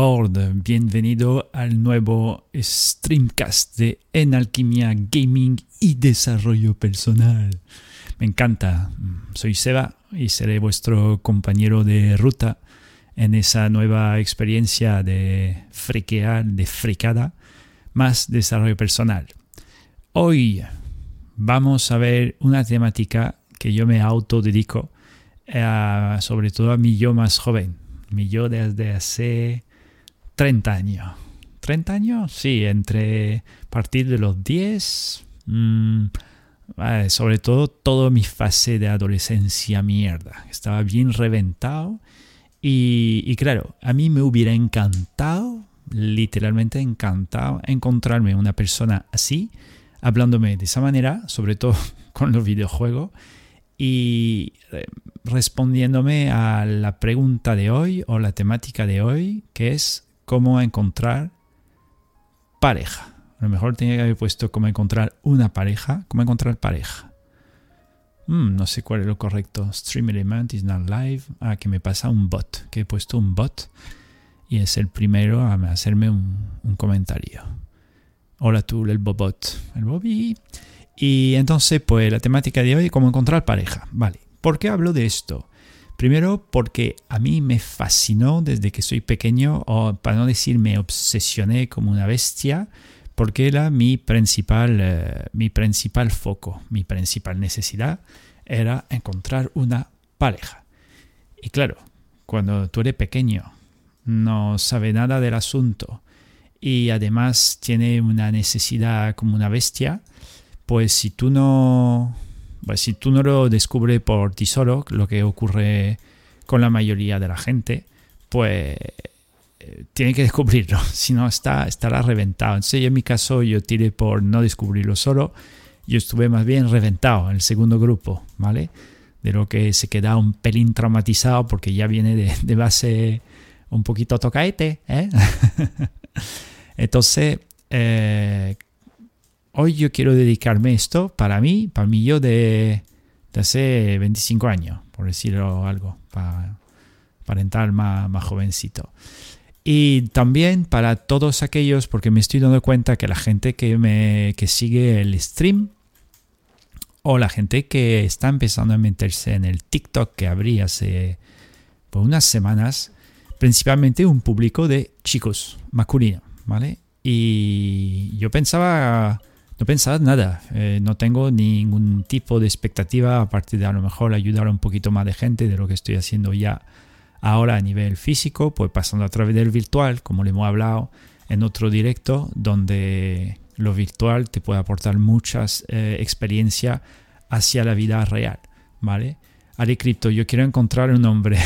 board, bienvenido al nuevo streamcast de En Alquimia Gaming y Desarrollo Personal. Me encanta, soy Seba y seré vuestro compañero de ruta en esa nueva experiencia de friquear, de fricada, más desarrollo personal. Hoy vamos a ver una temática que yo me autodedico, eh, sobre todo a mi yo más joven, mi yo desde hace 30 años. ¿30 años? Sí, entre partir de los 10, mm, sobre todo toda mi fase de adolescencia mierda. Estaba bien reventado y, y claro, a mí me hubiera encantado, literalmente encantado, encontrarme una persona así, hablándome de esa manera, sobre todo con los videojuegos y eh, respondiéndome a la pregunta de hoy o la temática de hoy, que es cómo encontrar pareja. A lo mejor tenía que haber puesto cómo encontrar una pareja, cómo encontrar pareja. Mm, no sé cuál es lo correcto. Stream Element is not live. Ah, que me pasa un bot, que he puesto un bot y es el primero a hacerme un, un comentario. Hola tú, el bobot. El Bobby. Y entonces, pues la temática de hoy es cómo encontrar pareja. Vale, ¿por qué hablo de esto? Primero porque a mí me fascinó desde que soy pequeño, o para no decir me obsesioné como una bestia, porque era mi principal, eh, mi principal foco, mi principal necesidad era encontrar una pareja. Y claro, cuando tú eres pequeño, no sabe nada del asunto y además tiene una necesidad como una bestia, pues si tú no, pues si tú no lo descubres por ti solo, lo que ocurre con la mayoría de la gente, pues eh, tiene que descubrirlo, si no está, estará reventado. Entonces en mi caso yo tiré por no descubrirlo solo, yo estuve más bien reventado en el segundo grupo, ¿vale? De lo que se queda un pelín traumatizado porque ya viene de, base un poquito tocaete, ¿eh? Entonces, eh, hoy yo quiero dedicarme esto para mí, para mí yo de, hace 25 años, por decirlo algo, para aparentar más, más jovencito. Y también para todos aquellos, porque me estoy dando cuenta que la gente que, me, que sigue el stream o la gente que está empezando a meterse en el TikTok que abrí hace por unas semanas, principalmente un público de chicos masculinos, ¿vale? Y yo pensaba no pensaba nada, eh, no tengo ningún tipo de expectativa aparte de a lo mejor ayudar a un poquito más de gente de lo que estoy haciendo ya ahora a nivel físico, pues pasando a través del virtual, como le hemos hablado en otro directo, donde lo virtual te puede aportar muchas eh, experiencias hacia la vida real, ¿vale? Ali Crypto, yo quiero encontrar un hombre.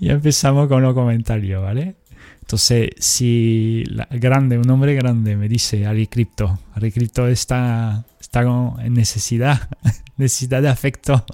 ya empezamos con los comentarios, ¿vale? Entonces, si la, grande, un hombre grande me dice Ali Crypto, Ali Crypto está, está en necesidad, necesidad de afecto.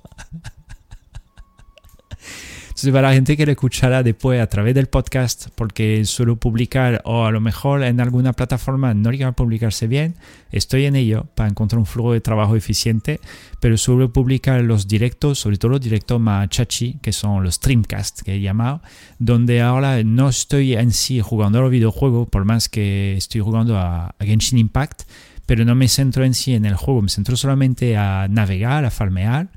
Entonces, para la gente que lo escuchará después a través del podcast, porque suelo publicar, o a lo mejor en alguna plataforma no llega a publicarse bien, estoy en ello para encontrar un flujo de trabajo eficiente, pero suelo publicar los directos, sobre todo los directos más chachi, que son los streamcasts que he llamado, donde ahora no estoy en sí jugando a los videojuegos, por más que estoy jugando a, Genshin Impact, pero no me centro en sí en el juego, me centro solamente a navegar, a farmear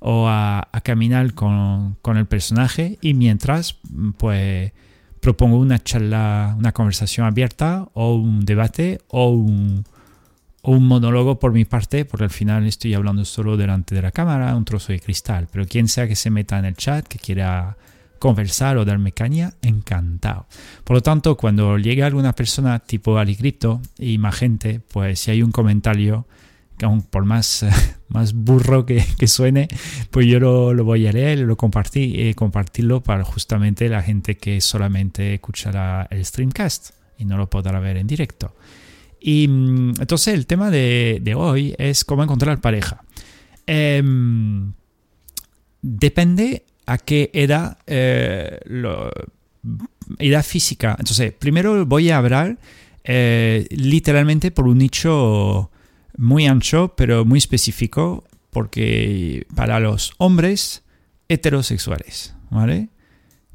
o a, caminar con, el personaje y mientras pues propongo una charla, una conversación abierta o un debate o un, un monólogo por mi parte, porque al final estoy hablando solo delante de la cámara, un trozo de cristal, pero quien sea que se meta en el chat, que quiera conversar o darme caña, encantado. Por lo tanto, cuando llegue alguna persona tipo Alicripto y más gente, pues si hay un comentario por más, más burro que, suene, pues yo lo, voy a leer, lo compartí, eh, compartirlo para justamente la gente que solamente escuchará el streamcast y no lo podrá ver en directo. Y mm, entonces el tema de, hoy es cómo encontrar pareja. Em, depende a qué edad, eh, edad física. Entonces, primero voy a hablar eh, literalmente por un nicho muy ancho, pero muy específico, porque para los hombres heterosexuales, ¿vale?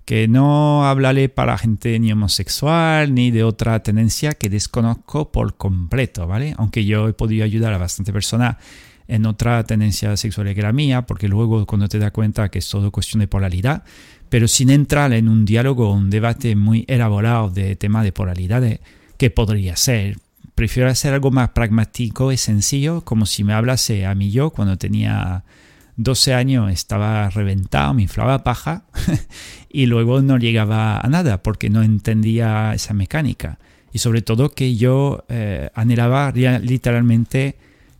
Que no hablaré para gente ni homosexual ni de otra tendencia que desconozco por completo, ¿vale? Aunque yo he podido ayudar a bastante personas en otra tendencia sexual que la mía, porque luego cuando te das cuenta que es todo cuestión de polaridad, pero sin entrar en un diálogo, un debate muy elaborado de tema de polaridades, que podría ser. Prefiero hacer algo más pragmático y sencillo, como si me hablase a mí yo cuando tenía 12 años, estaba reventado, me inflaba paja y luego no llegaba a nada porque no entendía esa mecánica. Y sobre todo que yo eh, anhelaba literalmente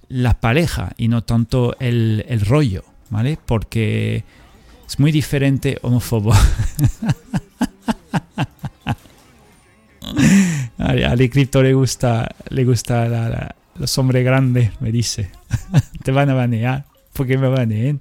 la pareja y no tanto el, el rollo, ¿vale? Porque es muy diferente homófobo. A Cripto le gusta, le gusta los hombres grandes, me dice. Te van a banear. ¿Por qué me baneen?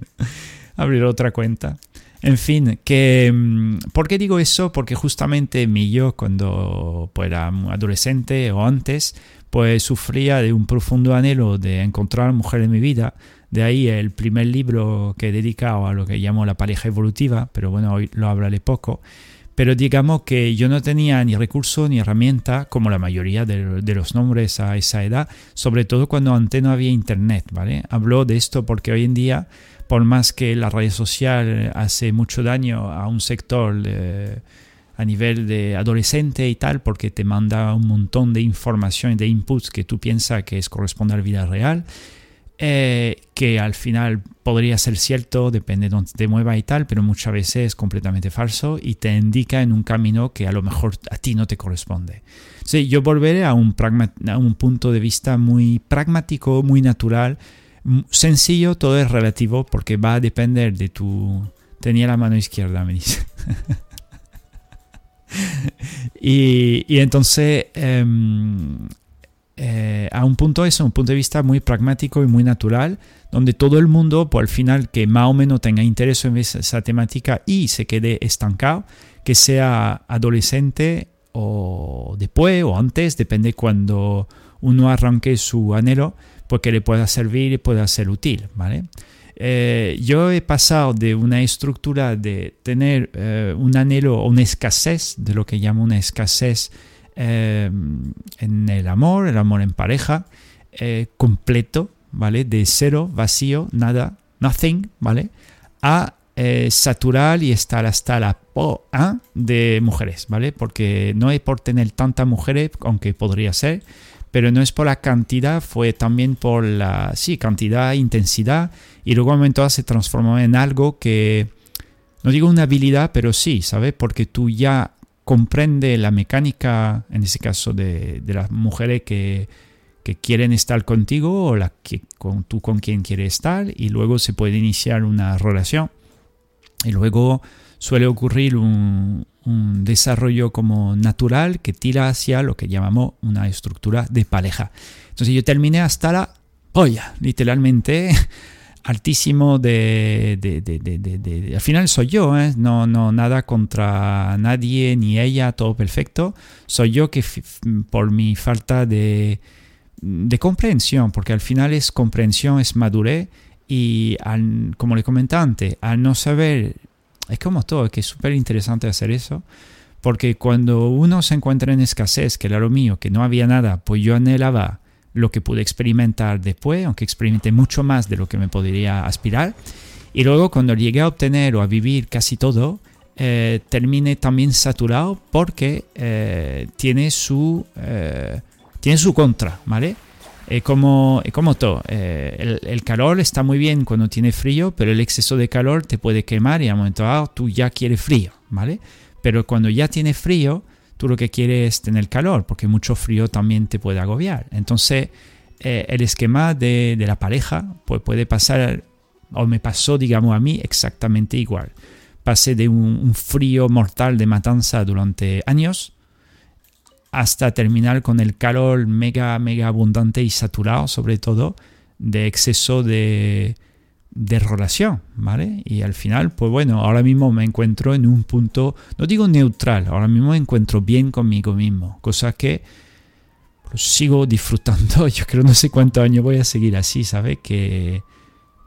Abrir otra cuenta. En fin, que mm, ¿por qué digo eso? Porque justamente mi yo cuando pues, era adolescente o antes, pues sufría de un profundo anhelo de encontrar mujer en mi vida. De ahí el primer libro que he dedicado a lo que llamo la pareja evolutiva, pero bueno, hoy lo hablaré poco. Pero digamos que yo no tenía ni recurso ni herramienta, como la mayoría de, los nombres a esa edad, sobre todo cuando antes no había internet, ¿vale? Hablo de esto porque hoy en día, por más que la red social hace mucho daño a un sector eh, a nivel de adolescente y tal, porque te manda un montón de información y de inputs que tú piensas que es corresponde a la vida real, eh, que al final podría ser cierto, depende de dónde te mueva y tal, pero muchas veces es completamente falso y te indica en un camino que a lo mejor a ti no te corresponde. Sí, yo volveré a un, a un punto de vista muy pragmático, muy natural, sencillo, todo es relativo porque va a depender de tu... Tenía la mano izquierda, me dice. y, y, entonces em, eh, a un punto eso, un punto de vista muy pragmático y muy natural, donde todo el mundo, por al final, que más o menos tenga interés en esa temática y se quede estancado, que sea adolescente o después o antes, depende cuando uno arranque su anhelo, porque le pueda servir y pueda ser útil, ¿vale? Eh, yo he pasado de una estructura de tener eh, un anhelo o una escasez, de lo que llamo una escasez Em, en el amor, el amor en pareja, eh, completo, ¿vale? De cero, vacío, nada, nothing, ¿vale? A eh, saturar y estar hasta la po ¿ah? de mujeres, ¿vale? Porque no es por tener tantas mujeres, aunque podría ser, pero no es por la cantidad, fue también por la, sí, cantidad, intensidad, y luego momento se transformó en algo que, no digo una habilidad, pero sí, ¿sabes? Porque tú ya comprende la mecánica, en ese caso, de, las mujeres que, quieren estar contigo o la que con, tú con quien quieres estar y luego se puede iniciar una relación y luego suele ocurrir un, desarrollo como natural que tira hacia lo que llamamos una estructura de pareja. Entonces yo terminé hasta la polla, literalmente altísimo de, al final soy yo, ¿eh? no, no nada contra nadie ni ella, todo perfecto. Soy yo que por mi falta de, comprensión, porque al final es comprensión, es madurez y como le comenté antes, al no saber, es como todo, que es súper interesante hacer eso. Porque cuando uno se encuentra en escasez, que era lo mío, que no había nada, pues yo anhelaba lo que pude experimentar después, aunque experimenté mucho más de lo que me podría aspirar. Y luego cuando llegué a obtener o a vivir casi todo, eh, terminé también saturado porque eh, tiene, su, eh, tiene su contra, ¿vale? como, como todo, el, el, calor está muy bien cuando tiene frío, pero el exceso de calor te puede quemar y a momento dado tú ya quieres frío, ¿vale? Pero cuando ya tiene frío, tú lo que quieres es tener calor, porque mucho frío también te puede agobiar. Entonces, eh, el esquema de, la pareja pues puede pasar, o me pasó, digamos, a mí exactamente igual. Pasé de un, frío mortal de matanza durante años hasta terminar con el calor mega, mega abundante y saturado, sobre todo, de exceso de, de relación, ¿vale? Y al final, pues bueno, ahora mismo me encuentro en un punto, no digo neutral, ahora mismo me encuentro bien conmigo mismo, cosa que sigo disfrutando, yo creo no sé cuántos años voy a seguir así, ¿sabes? Que,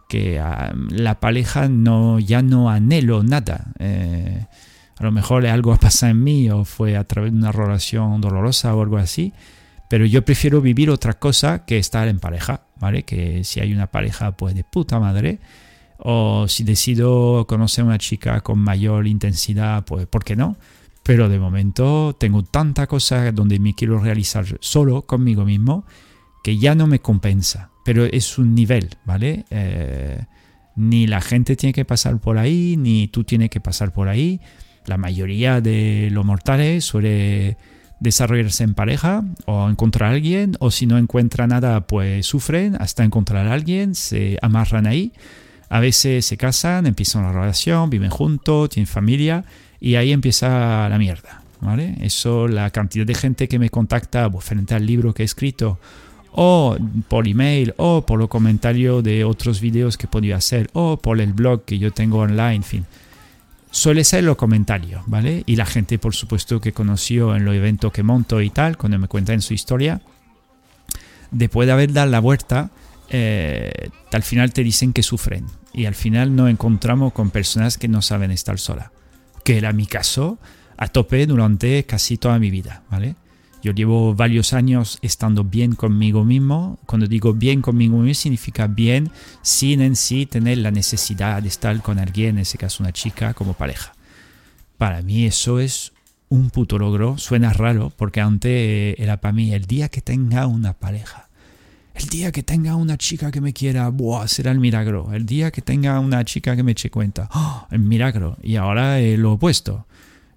que ah, la pareja no, ya no anhelo nada. Eh, a lo mejor algo ha pasado en mí o fue a través de una relación dolorosa o algo así, pero yo prefiero vivir otra cosa que estar en pareja, ¿vale? Que si hay una pareja, pues de puta madre. O si decido conocer a una chica con mayor intensidad, pues ¿por qué no? Pero de momento tengo tanta cosa donde me quiero realizar solo conmigo mismo que ya no me compensa. Pero es un nivel, ¿vale? Eh, ni la gente tiene que pasar por ahí, ni tú tienes que pasar por ahí. La mayoría de los mortales suele desarrollarse en pareja o encontrar a alguien, o si no encuentra nada, pues sufren hasta encontrar a alguien, se amarran ahí. A veces se casan, empiezan una relación, viven juntos, tienen familia y ahí empieza la mierda. ¿vale? Eso, la cantidad de gente que me contacta pues, frente al libro que he escrito, o por email, o por los comentarios de otros vídeos que podido hacer, o por el blog que yo tengo online, en fin. Suele ser los comentarios, ¿vale? Y la gente, por supuesto, que conoció en los eventos que monto y tal, cuando me cuentan su historia, después de haber dado la vuelta, eh, al final te dicen que sufren. Y al final nos encontramos con personas que no saben estar solas que era mi caso, a tope durante casi toda mi vida, ¿vale? Yo llevo varios años estando bien conmigo mismo. Cuando digo bien conmigo mismo significa bien sin en sí tener la necesidad de estar con alguien, en ese caso una chica, como pareja. Para mí eso es un puto logro. Suena raro porque antes era para mí el día que tenga una pareja el día que tenga una chica que me quiera, buah, será el milagro. El día que tenga una chica que me eche cuenta, ¡oh! el milagro. Y ahora lo opuesto.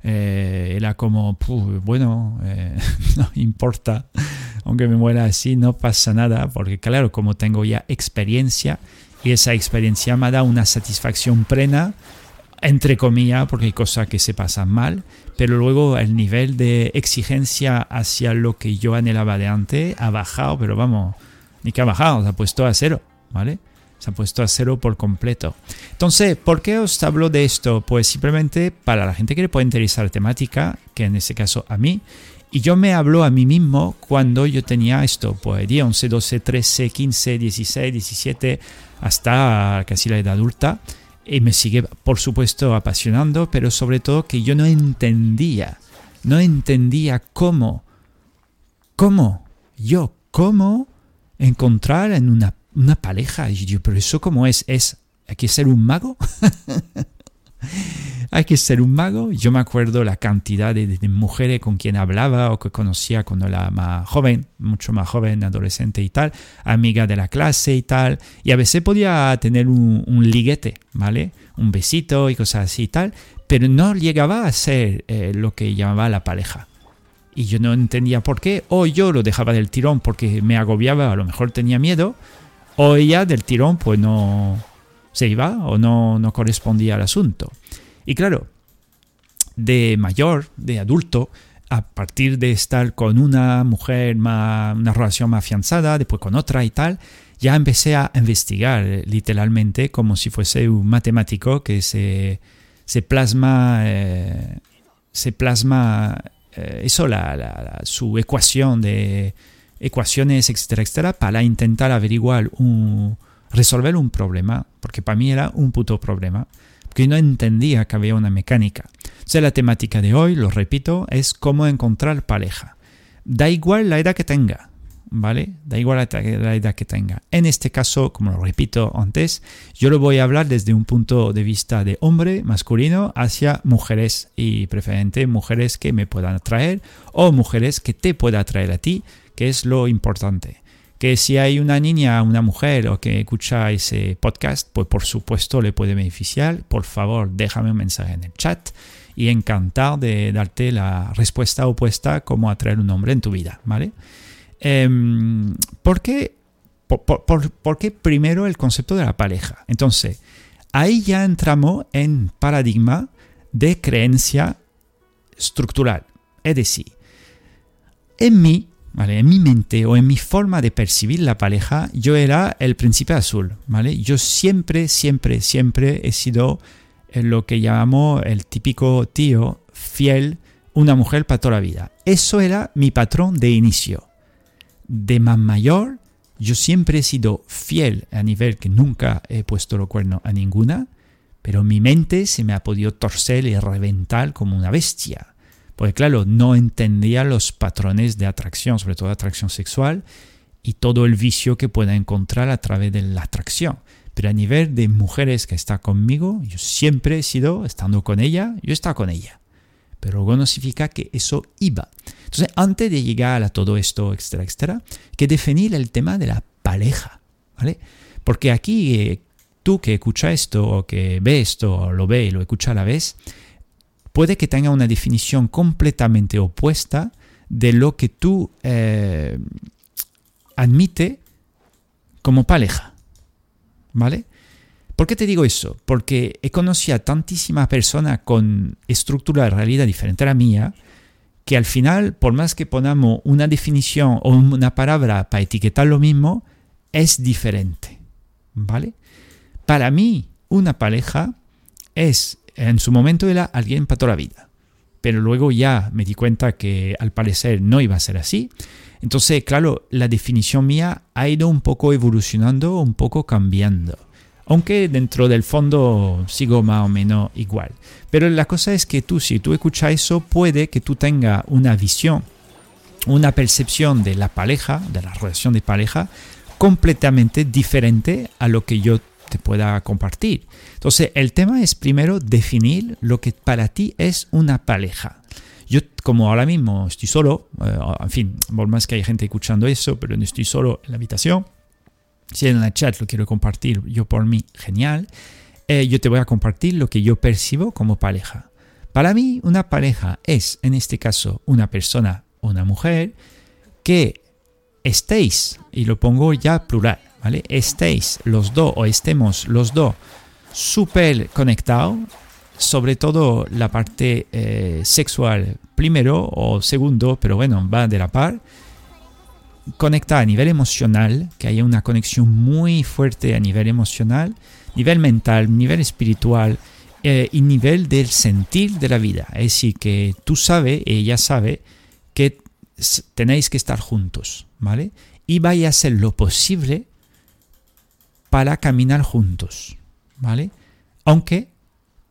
Eh, era como, bueno, eh, no importa, aunque me muera así, no pasa nada, porque claro, como tengo ya experiencia, y esa experiencia me da una satisfacción plena, entre comillas, porque hay cosas que se pasan mal, pero luego el nivel de exigencia hacia lo que yo anhelaba de antes ha bajado, pero vamos, ni que ha bajado, se ha puesto a cero, ¿vale? Se ha puesto a cero por completo. Entonces, ¿por qué os hablo de esto? Pues simplemente para la gente que le puede interesar la temática, que en este caso a mí, y yo me hablo a mí mismo cuando yo tenía esto, pues 10, 11, 12, 13, 15, 16, 17, hasta casi la edad adulta. Y me sigue, por supuesto, apasionando, pero sobre todo que yo no entendía, no entendía cómo, cómo, yo, cómo encontrar en una, una pareja. Y yo, pero eso cómo es? ¿Es hay que ser un mago? hay que ser un mago. Yo me acuerdo la cantidad de, mujeres con quien hablaba o que conocía cuando era más joven, mucho más joven, adolescente y tal, amiga de la clase y tal. Y a veces podía tener un, liguete, ¿vale? Un besito y cosas así y tal, pero no llegaba a ser eh, lo que llamaba la pareja y yo no entendía por qué, o yo lo dejaba del tirón porque me agobiaba, a lo mejor tenía miedo, o ella del tirón pues no se iba o no, no correspondía al asunto. Y claro, de mayor, de adulto, a partir de estar con una mujer, más, una relación más afianzada, después con otra y tal, ya empecé a investigar literalmente como si fuese un matemático que se, se plasma, eh, se plasma eh, eso, la, su ecuación de ecuaciones, etcétera, etcétera, para intentar averiguar, un, resolver un problema, porque para mí era un puto problema, porque no entendía que había una mecánica. Entonces la temática de hoy, lo repito, es cómo encontrar pareja. Da igual la edad que tenga, ¿vale? Da igual la edad que tenga. En este caso, como lo repito antes, yo lo voy a hablar desde un punto de vista de hombre masculino hacia mujeres y preferente mujeres que me puedan atraer o mujeres que te puedan atraer a ti, que es lo importante. Que si hay una niña, una mujer o que escucha ese podcast, pues por supuesto le puede beneficiar. Por favor, déjame un mensaje en el chat y encantado de darte la respuesta opuesta cómo atraer un hombre en tu vida, ¿vale? Em, ¿por, qué, por, primero el concepto de la pareja? Entonces, ahí ya entramos en paradigma de creencia estructural. Es decir, en mí, en mi mente o en mi forma de percibir la pareja, yo era el príncipe azul. ¿vale? Yo siempre, siempre, siempre he sido lo que llamamos el típico tío fiel, una mujer para toda la vida. Eso era mi patrón de inicio de más mayor, yo siempre he sido fiel a nivel que nunca he puesto lo cuerno a ninguna, pero mi mente se me ha podido torcer y reventar como una bestia. Porque claro, no entendía los patrones de atracción, sobre todo atracción sexual, y todo el vicio que pueda encontrar a través de la atracción. Pero a nivel de mujeres que está conmigo, yo siempre he sido, estando con ella, yo estaba con ella. Pero luego no significa que eso iba. Entonces, antes de llegar a todo esto, etcétera, etcétera, que definir el tema de la pareja, ¿vale? Porque aquí, eh, tú que escucha esto, o que ve esto, o lo ve y lo escucha a la vez, puede que tenga una definición completamente opuesta de lo que tú eh, admite como pareja. ¿Vale? ¿Por qué te digo eso? Porque he conocido a tantísimas personas con estructura de realidad diferente a la mía, que al final, por más que ponamos una definición o una palabra para etiquetar lo mismo, es diferente. ¿Vale? Para mí, una pareja es, en su momento era alguien para toda la vida. Pero luego ya me di cuenta que al parecer no iba a ser así. Entonces, claro, la definición mía ha ido un poco evolucionando, un poco cambiando. Aunque dentro del fondo sigo más o menos igual. Pero la cosa es que tú, si tú escuchas eso, puede que tú tengas una visión, una percepción de la pareja, de la relación de pareja, completamente diferente a lo que yo te pueda compartir. Entonces, el tema es primero definir lo que para ti es una pareja. Yo, como ahora mismo estoy solo, eh, en fin, por más que hay gente escuchando eso, pero no estoy solo en la habitación, si en el chat lo quiero compartir yo por mí, genial. Eh, yo te voy a compartir lo que yo percibo como pareja. Para mí, una pareja es, en este caso, una persona o una mujer que estéis, y lo pongo ya plural, Estéis los dos o estemos los dos súper conectados, sobre todo la parte eh, sexual primero o segundo, pero bueno, va de la par. Conectar a nivel emocional, que haya una conexión muy fuerte a nivel emocional, nivel mental, nivel espiritual eh, y nivel del sentir de la vida. Es decir, que tú sabes, ella sabe, que tenéis que estar juntos, ¿vale? Y vaya a hacer lo posible para caminar juntos, ¿vale? Aunque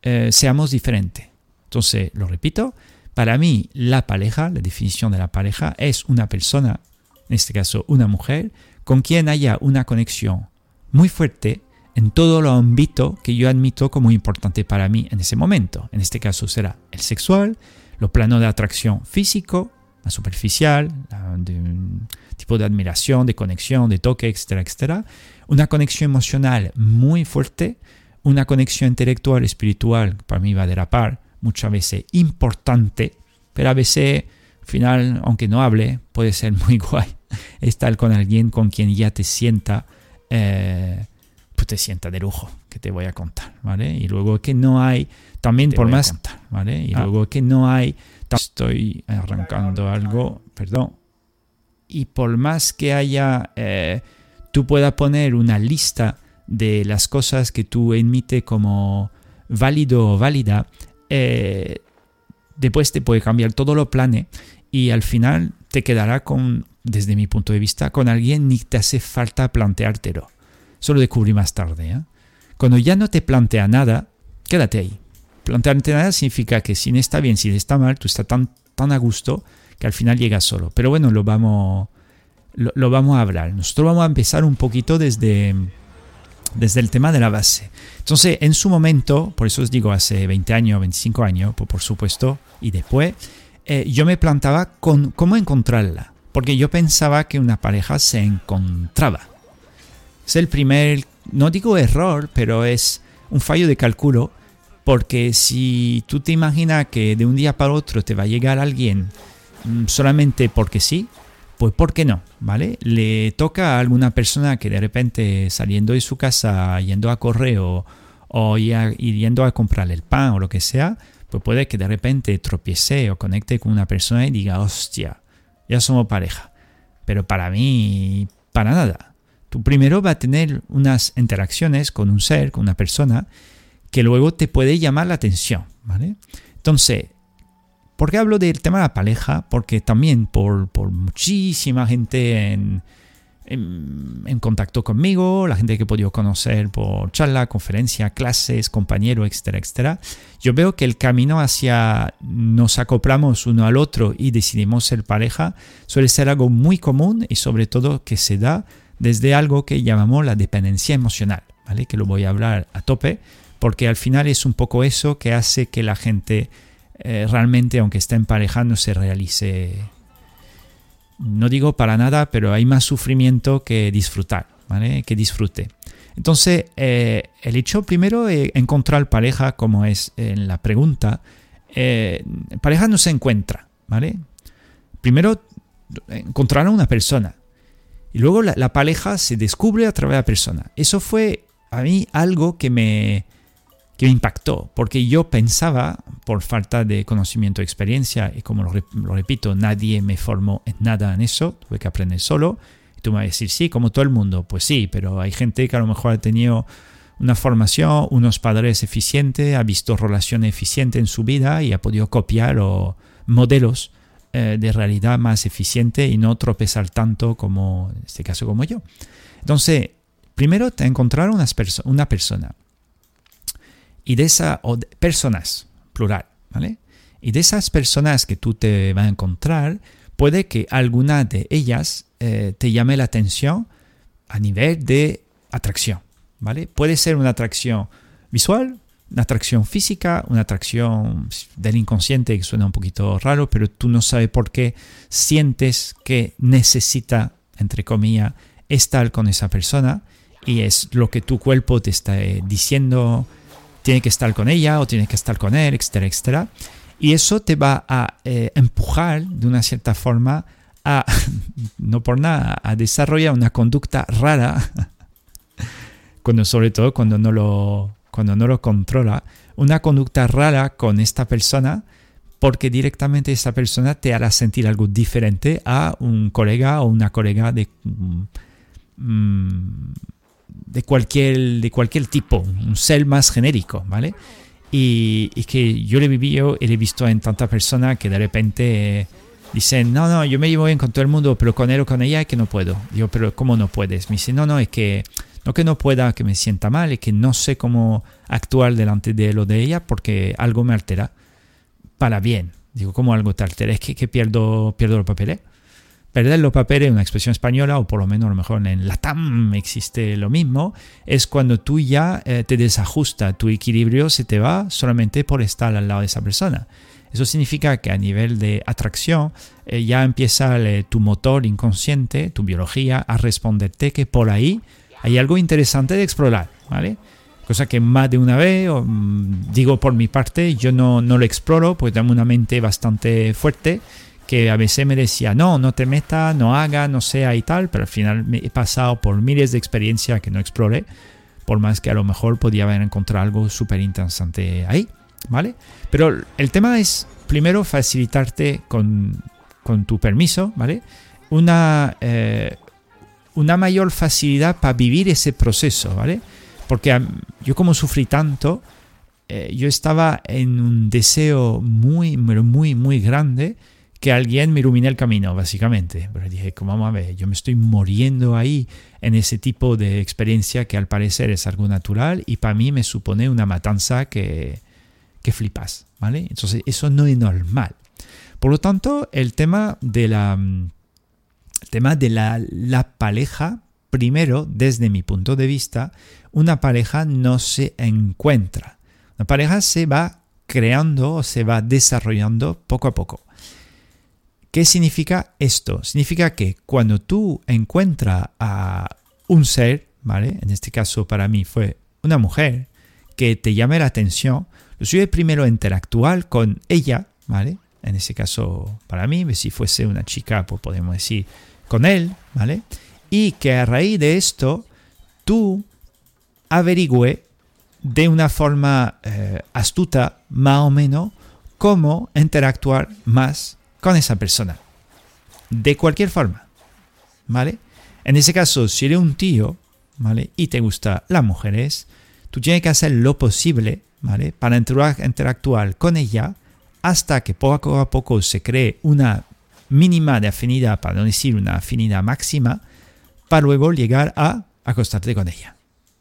eh, seamos diferentes. Entonces, lo repito, para mí la pareja, la definición de la pareja es una persona, en este caso una mujer, con quien haya una conexión muy fuerte en todo lo ámbito que yo admito como importante para mí en ese momento. En este caso será el sexual, los planos de atracción físico, la superficial, un tipo de admiración, de conexión, de toque, etcétera, etcétera. Una conexión emocional muy fuerte, una conexión intelectual, espiritual, para mí va a derapar, muchas veces importante, pero a veces, al final, aunque no hable, puede ser muy guay estar con alguien con quien ya te sienta, eh, pues te sienta de lujo, que te voy a contar, ¿vale? Y luego que no hay, también por más, ¿vale? Y ah. luego que no hay, estoy arrancando algo, perdón, y por más que haya, eh, tú puedas poner una lista de las cosas que tú emite como válido o válida, eh, después te puede cambiar todo lo plane y al final te quedará con, desde mi punto de vista, con alguien ni te hace falta planteártelo. Eso lo descubrí más tarde. ¿eh? Cuando ya no te plantea nada, quédate ahí. Plantearte nada significa que si no está bien, si está mal, tú estás tan, tan a gusto que al final llegas solo. Pero bueno, lo vamos, lo vamos a hablar. Nosotros vamos a empezar un poquito desde, desde el tema de la base. Entonces, en su momento, por eso os digo, hace 20 años, 25 años, por, supuesto, y después, eh, yo me plantaba con cómo encontrarla, porque yo pensaba que una pareja se encontraba. Es el primer, no digo error, pero es un fallo de cálculo, porque si tú te imaginas que de un día para otro te va a llegar alguien mm, solamente porque sí, pues ¿por qué no? ¿Vale? Le toca a alguna persona que de repente saliendo de su casa, yendo a correo o yendo a comprarle el pan o lo que sea, pues puede que de repente tropiece o conecte con una persona y diga, hostia, ya somos pareja. Pero para mí, para nada. Tú primero vas a tener unas interacciones con un ser, con una persona, que luego te puede llamar la atención, ¿vale? Entonces, ¿Por qué hablo del tema de la pareja? Porque también por, muchísima gente en, en, contacto conmigo, la gente que he podido conocer por charla, conferencia, clases, compañero, etcétera, etcétera, yo veo que el camino hacia nos acoplamos uno al otro y decidimos ser pareja suele ser algo muy común y sobre todo que se da desde algo que llamamos la dependencia emocional, ¿vale? Que lo voy a hablar a tope porque al final es un poco eso que hace que la gente eh, realmente, aunque esté en pareja, no se realice no digo para nada, pero hay más sufrimiento que disfrutar, ¿vale? Que disfrute. Entonces, eh, el hecho primero de encontrar pareja, como es en la pregunta, eh, pareja no se encuentra, ¿vale? Primero encontrar a una persona y luego la, la, pareja se descubre a través de la persona. Eso fue a mí algo que me, que me impactó, porque yo pensaba, por falta de conocimiento, experiencia, y como lo, repito, nadie me formó en nada en eso, tuve que aprender solo, y tú me vas a decir, sí, como todo el mundo, pues sí, pero hay gente que a lo mejor ha tenido una formación, unos padres eficientes, ha visto relaciones eficientes en su vida y ha podido copiar modelos eh, de realidad más eficiente y no tropezar tanto como, en este caso, como yo. Entonces, primero te encontrar una persona y de esas personas, plural, ¿vale? Y de esas personas que tú te vas a encontrar, puede que alguna de ellas eh, te llame la atención a nivel de atracción, ¿vale? Puede ser una atracción visual, una atracción física, una atracción del inconsciente que suena un poquito raro, pero tú no sabes por qué sientes que necesita, entre comillas, estar con esa persona y es lo que tu cuerpo te está eh, diciendo, tiene que estar con ella o tiene que estar con él, etcétera, etcétera. Y eso te va a eh, empujar de una cierta forma a, no por nada, a desarrollar una conducta rara, cuando, sobre todo cuando no, lo, cuando no lo controla, una conducta rara con esta persona, porque directamente esa persona te hará sentir algo diferente a un colega o una colega de... Mm, de cualquier, de cualquier tipo, un ser más genérico, ¿vale? Y, y que yo le he vivido y le he visto en tantas personas que de repente dicen, no, no, yo me llevo bien con todo el mundo, pero con él o con ella es que no puedo. Digo, pero ¿cómo no puedes? Me dice, no, no, es que no que no pueda, que me sienta mal, es que no sé cómo actuar delante de él o de ella porque algo me altera. Para bien. Digo, ¿cómo algo te altera? Es que, que pierdo, pierdo los papeles. Perder los papeles, una expresión española, o por lo menos a lo mejor en latam existe lo mismo, es cuando tú ya eh, te desajusta, tu equilibrio se te va solamente por estar al lado de esa persona. Eso significa que a nivel de atracción eh, ya empieza tu motor inconsciente, tu biología, a responderte que por ahí hay algo interesante de explorar, ¿vale? Cosa que más de una vez, mm, digo por mi parte, yo no, no lo exploro, pues tengo una mente bastante fuerte que a veces me decía, no, no te metas, no haga, no sea y tal, pero al final me he pasado por miles de experiencias que no exploré, por más que a lo mejor podía haber encontrado algo súper interesante ahí, ¿vale? Pero el tema es, primero, facilitarte con, con tu permiso, ¿vale? Una, eh, una mayor facilidad para vivir ese proceso, ¿vale? Porque yo como sufrí tanto, eh, yo estaba en un deseo muy, muy, muy grande que alguien me ilumine el camino, básicamente. Pero dije, como vamos a ver, yo me estoy muriendo ahí en ese tipo de experiencia que al parecer es algo natural y para mí me supone una matanza que, que flipas, ¿vale? Entonces eso no es normal. Por lo tanto, el tema de la, el tema de la, la pareja, primero, desde mi punto de vista, una pareja no se encuentra. Una pareja se va creando o se va desarrollando poco a poco. ¿Qué significa esto? Significa que cuando tú encuentras a un ser, ¿vale? En este caso para mí fue una mujer que te llame la atención, lo suyo es primero interactuar con ella, ¿vale? En ese caso para mí, si fuese una chica, pues podemos decir con él, ¿vale? Y que a raíz de esto tú averigüe de una forma eh, astuta, más o menos, cómo interactuar más con esa persona. De cualquier forma. ¿Vale? En ese caso, si eres un tío, ¿vale? Y te gustan las mujeres, tú tienes que hacer lo posible, ¿vale? Para interactuar con ella hasta que poco a poco se cree una mínima de afinidad, para no decir una afinidad máxima, para luego llegar a acostarte con ella.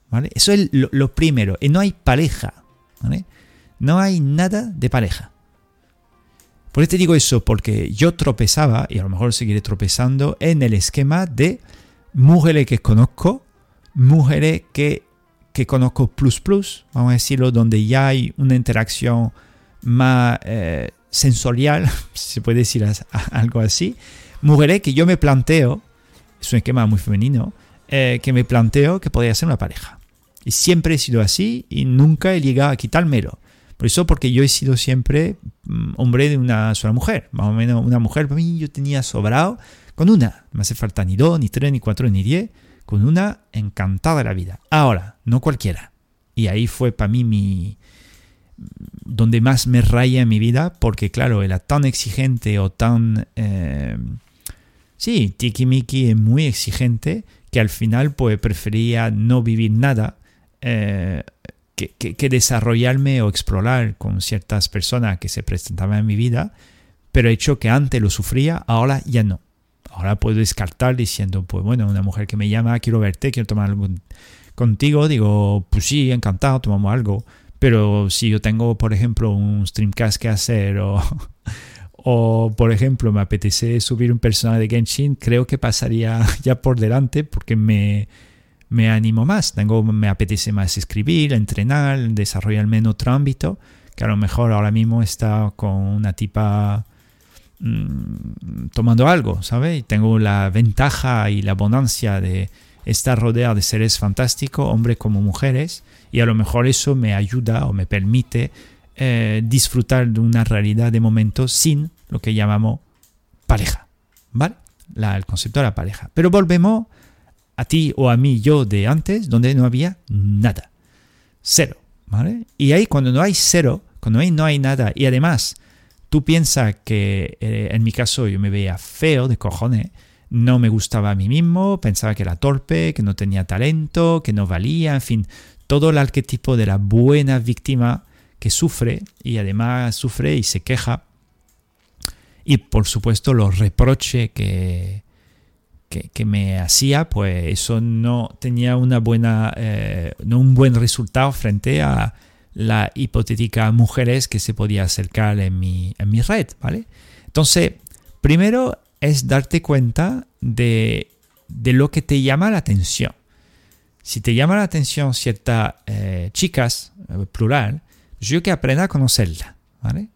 ¿Vale? Eso es lo, primero. Y no hay pareja. ¿vale? No hay nada de pareja. Por qué te digo eso? Porque yo tropezaba, y a lo mejor seguiré tropezando, en el esquema de mujeres que conozco, mujeres que, que conozco plus plus, vamos a decirlo, donde ya hay una interacción más eh, sensorial, si se puede decir algo así. Mujeres que yo me planteo, es un esquema muy femenino, eh, que me planteo que podría ser una pareja. Y siempre he sido así y nunca he llegado a quitármelo. Por eso, porque yo he sido siempre mm, hombre de una sola mujer. Más o menos una mujer, para mí yo tenía sobrado con una. No me hace falta ni dos, ni tres, ni cuatro, ni diez. Con una encantada la vida. Ahora, no cualquiera. Y ahí fue para mí mi, donde más me raya en mi vida, porque claro, era tan exigente o tan... Eh, sí, Miki es muy exigente que al final pues prefería no vivir nada eh, que, desarrollarme o explorar con ciertas personas que se presentaban en mi vida, pero hecho que antes lo sufría, ahora ya no. Ahora puedo descartar diciendo, pues bueno, una mujer que me llama, quiero verte, quiero tomar algo contigo, digo, pues sí, encantado, tomamos algo pero si yo tengo, por ejemplo, un streamcast que hacer o, o por ejemplo, me apetece subir un personaje de Genshin, creo que pasaría ya por delante porque me, me animo más. Tengo, me apetece más escribir, entrenar, desarrollarme en otro ámbito, que a lo mejor ahora mismo está con una tipa mm, tomando algo, ¿sabes? Y tengo la ventaja y la abundancia de estar rodeado de seres fantásticos, hombres como mujeres, y a lo mejor eso me ayuda o me permite eh, disfrutar de una realidad de momento sin lo que llamamos pareja, ¿vale? El concepto de la pareja. Pero volvemos a ti o a mí, yo de antes, donde no había nada. Cero, ¿vale? Y ahí cuando no hay cero, cuando ahí no hay nada, y además tú piensas que eh, en mi caso yo me veía feo de cojones, no me gustaba a mí mismo, pensaba que era torpe, que no tenía talento, que no valía, en fin, todo el arquetipo de la buena víctima que sufre y además sufre y se queja. Y por supuesto los reproches que, que, me hacía, pues eso no tenía una buena, eh, no un buen resultado frente a la hipotética mujeres que se podía acercar en mi, en mi red, ¿vale? Entonces, primero es darte cuenta de, lo que te llama la atención. Si te llama la atención ciertas eh, chicas, eh, plural, yo que aprenda a conocerla, ¿vale?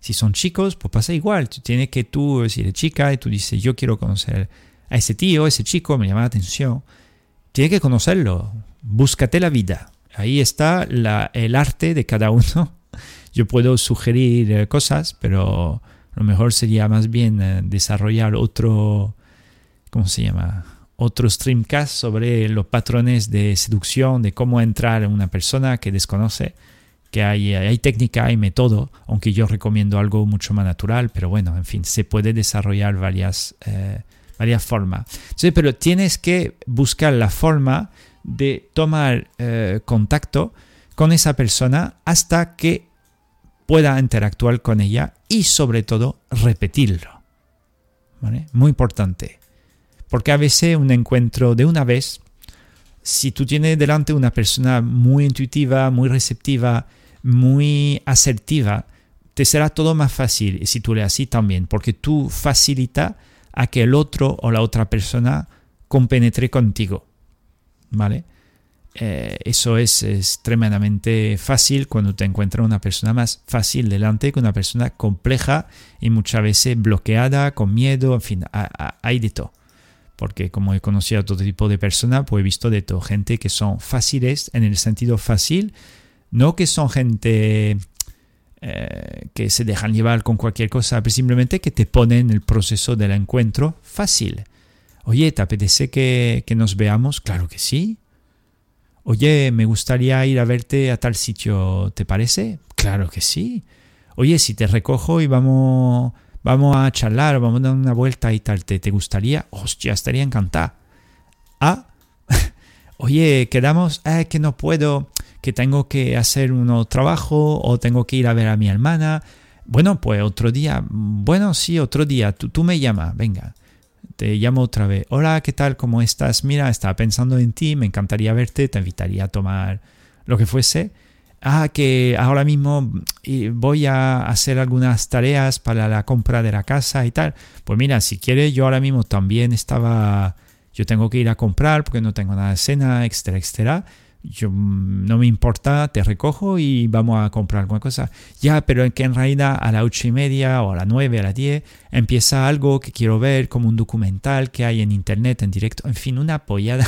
Si son chicos, pues pasa igual. Tú tienes que tú, si eres chica y tú dices, yo quiero conocer a ese tío, ese chico, me llama la atención. Tienes que conocerlo. Búscate la vida. Ahí está el arte de cada uno. Yo puedo sugerir eh, cosas, pero lo mejor sería más bien eh, desarrollar otro, ¿cómo se llama? Otro streamcast sobre los patrones de seducción, de cómo entrar en una persona que desconoce, que hay, hay técnica, hay método, aunque yo recomiendo algo mucho más natural, pero bueno, en fin, se puede desarrollar varias, eh, varias formas. Sí, pero tienes que buscar la forma de tomar eh, contacto con esa persona hasta que pueda interactuar con ella y sobre todo repetirlo. Muy importante. Porque a veces un encuentro de una vez, si tú tienes delante una persona muy intuitiva, muy receptiva, muy asertiva, te será todo más fácil y si tú le así también, porque tú facilita a que el otro o la otra persona compenetre contigo. ¿Vale? Eh, eso es, extremadamente fácil cuando te encuentras una persona más fácil delante que una persona compleja y muchas veces bloqueada, con miedo, en fin, hay de todo. Porque como he conocido a todo tipo de personas, pues he visto de todo. Gente que son fáciles en el sentido fácil, no que son gente eh, que se dejan llevar con cualquier cosa, pero simplemente que te ponen el proceso del encuentro fácil. Oye, ¿te apetece que, que nos veamos? Claro que sí Oye, me gustaría ir a verte a tal sitio, ¿te parece? Claro que sí. Oye, si te recojo y vamos, vamos a charlar, vamos a dar una vuelta y tal, ¿te, te gustaría? Hostia, estaría encantada. Ah, oye, quedamos, ah, que no puedo, que tengo que hacer un trabajo o tengo que ir a ver a mi hermana. Bueno, pues otro día, bueno, sí, otro día, tú, tú me llamas, venga. te llamo otra vez. Hola, ¿qué tal? ¿Cómo estás? Mira, estaba pensando en ti, me encantaría verte, te invitaría a tomar lo que fuese. Ah, que ahora mismo voy a hacer algunas tareas para la compra de la casa y tal. Pues mira, si quieres, yo ahora mismo también estaba, yo tengo que ir a comprar porque no tengo nada de cena, etcétera, etcétera yo mm, no me importa, te recojo y vamos a comprar alguna cosa. Ya, pero que en realidad a las ocho y media o a las nueve, a las diez, empieza algo que quiero ver, como un documental que hay en internet, en directo, en fin, una apoyada.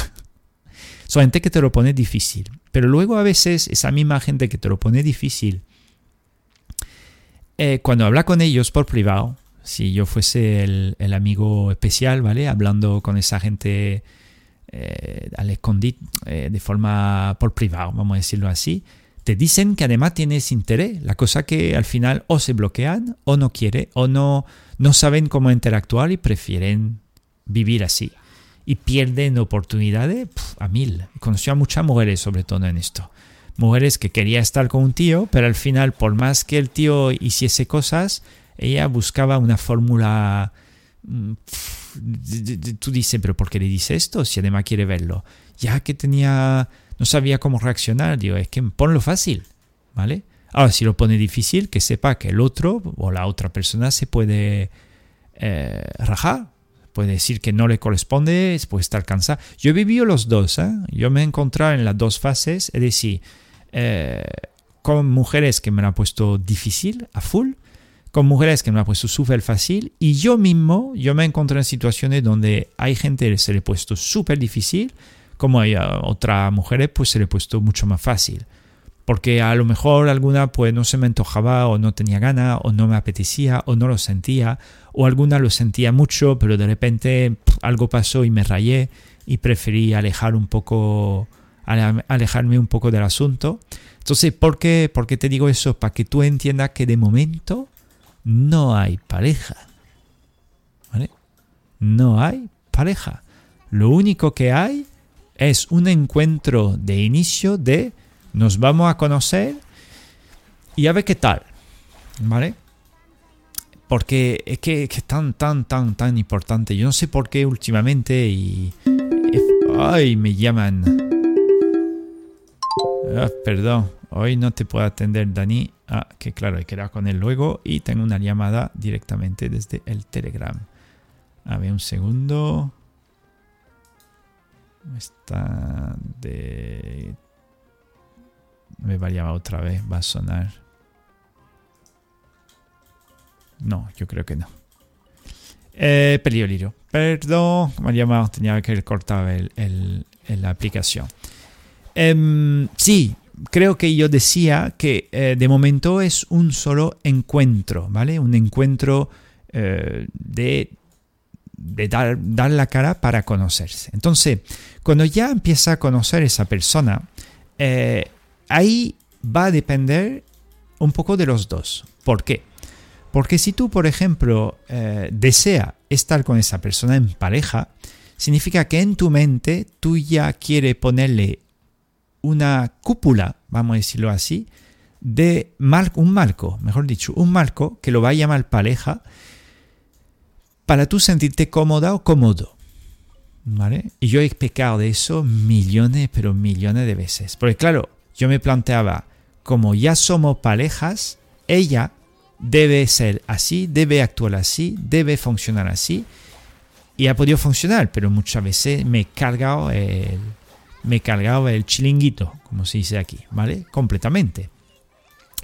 Gente que te lo pone difícil. Pero luego a veces esa misma gente que te lo pone difícil, eh, cuando habla con ellos por privado, si yo fuese el, el amigo especial, ¿vale? Hablando con esa gente eh, al escondite eh, de forma por privado, vamos a decirlo así, te dicen que además tienes interés, la cosa que al final o se bloquean o no quieren o no, no saben cómo interactuar y prefieren vivir así. Y pierden oportunidades a mil. Conocí a muchas mujeres sobre todo en esto. Mujeres que quería estar con un tío, pero al final por más que el tío hiciese cosas, ella buscaba una fórmula mm, tú dices, pero ¿por qué le dice esto? Si además quiere verlo. Ya que tenía, no sabía cómo reaccionar, digo, es que ponlo fácil, ¿vale? Ahora, si lo pone difícil, que sepa que el otro o la otra persona se puede eh, rajar, puede decir que no le corresponde, puede estar cansado. Yo he vivido los dos, ¿eh? yo me he encontrado en las dos fases, es decir, eh, con mujeres que me han puesto difícil, a full, con mujeres que me ha puesto súper fácil y yo mismo, yo me encontré en situaciones donde hay gente que se le ha puesto súper difícil, como hay otras mujeres pues se le ha puesto mucho más fácil. Porque a lo mejor alguna pues no se me antojaba o no tenía gana o no me apetecía o no lo sentía o alguna lo sentía mucho pero de repente algo pasó y me rayé y preferí alejar un poco, alejarme un poco del asunto. Entonces, ¿por qué, ¿por qué te digo eso? Para que tú entiendas que de momento no hay pareja. ¿Vale? No hay pareja. Lo único que hay es un encuentro de inicio de nos vamos a conocer y a ver qué tal. ¿Vale? Porque es que, es tan, tan, tan, tan importante. Yo no sé por qué últimamente y... ¡Ay! Me llaman. Ah, perdón. Hoy no te puedo atender, Dani. Ah, que claro, hay que con él luego. Y tengo una llamada directamente desde el Telegram. A ver, un segundo. Está de... Me va a llamar otra vez. Va a sonar. No, yo creo que no. Eh, lirio. Perdón, me llamado. Tenía que cortar el, la aplicación. Em, sí, creo que yo decía que eh, de momento es un solo encuentro, ¿vale? Un encuentro eh, de, dar, dar, la cara para conocerse. Entonces, cuando ya empieza a conocer esa persona, eh, ahí va a depender un poco de los dos. ¿Por qué? Porque si tú, por ejemplo, desea estar con esa persona en pareja, significa que en tu mente tú ya quieres ponerle una cúpula, vamos a decirlo así, de un marco, mejor dicho, un marco que lo va a llamar pareja para tú sentirte cómoda o cómodo. ¿Vale? Y yo he pecado de eso millones, pero millones de veces. Porque claro, yo me planteaba, como ya somos parejas, ella debe ser así, debe actuar así, debe funcionar así. Y ha podido funcionar, pero muchas veces me he cargado el, me cargaba el chilinguito, como se dice aquí, ¿vale? Completamente.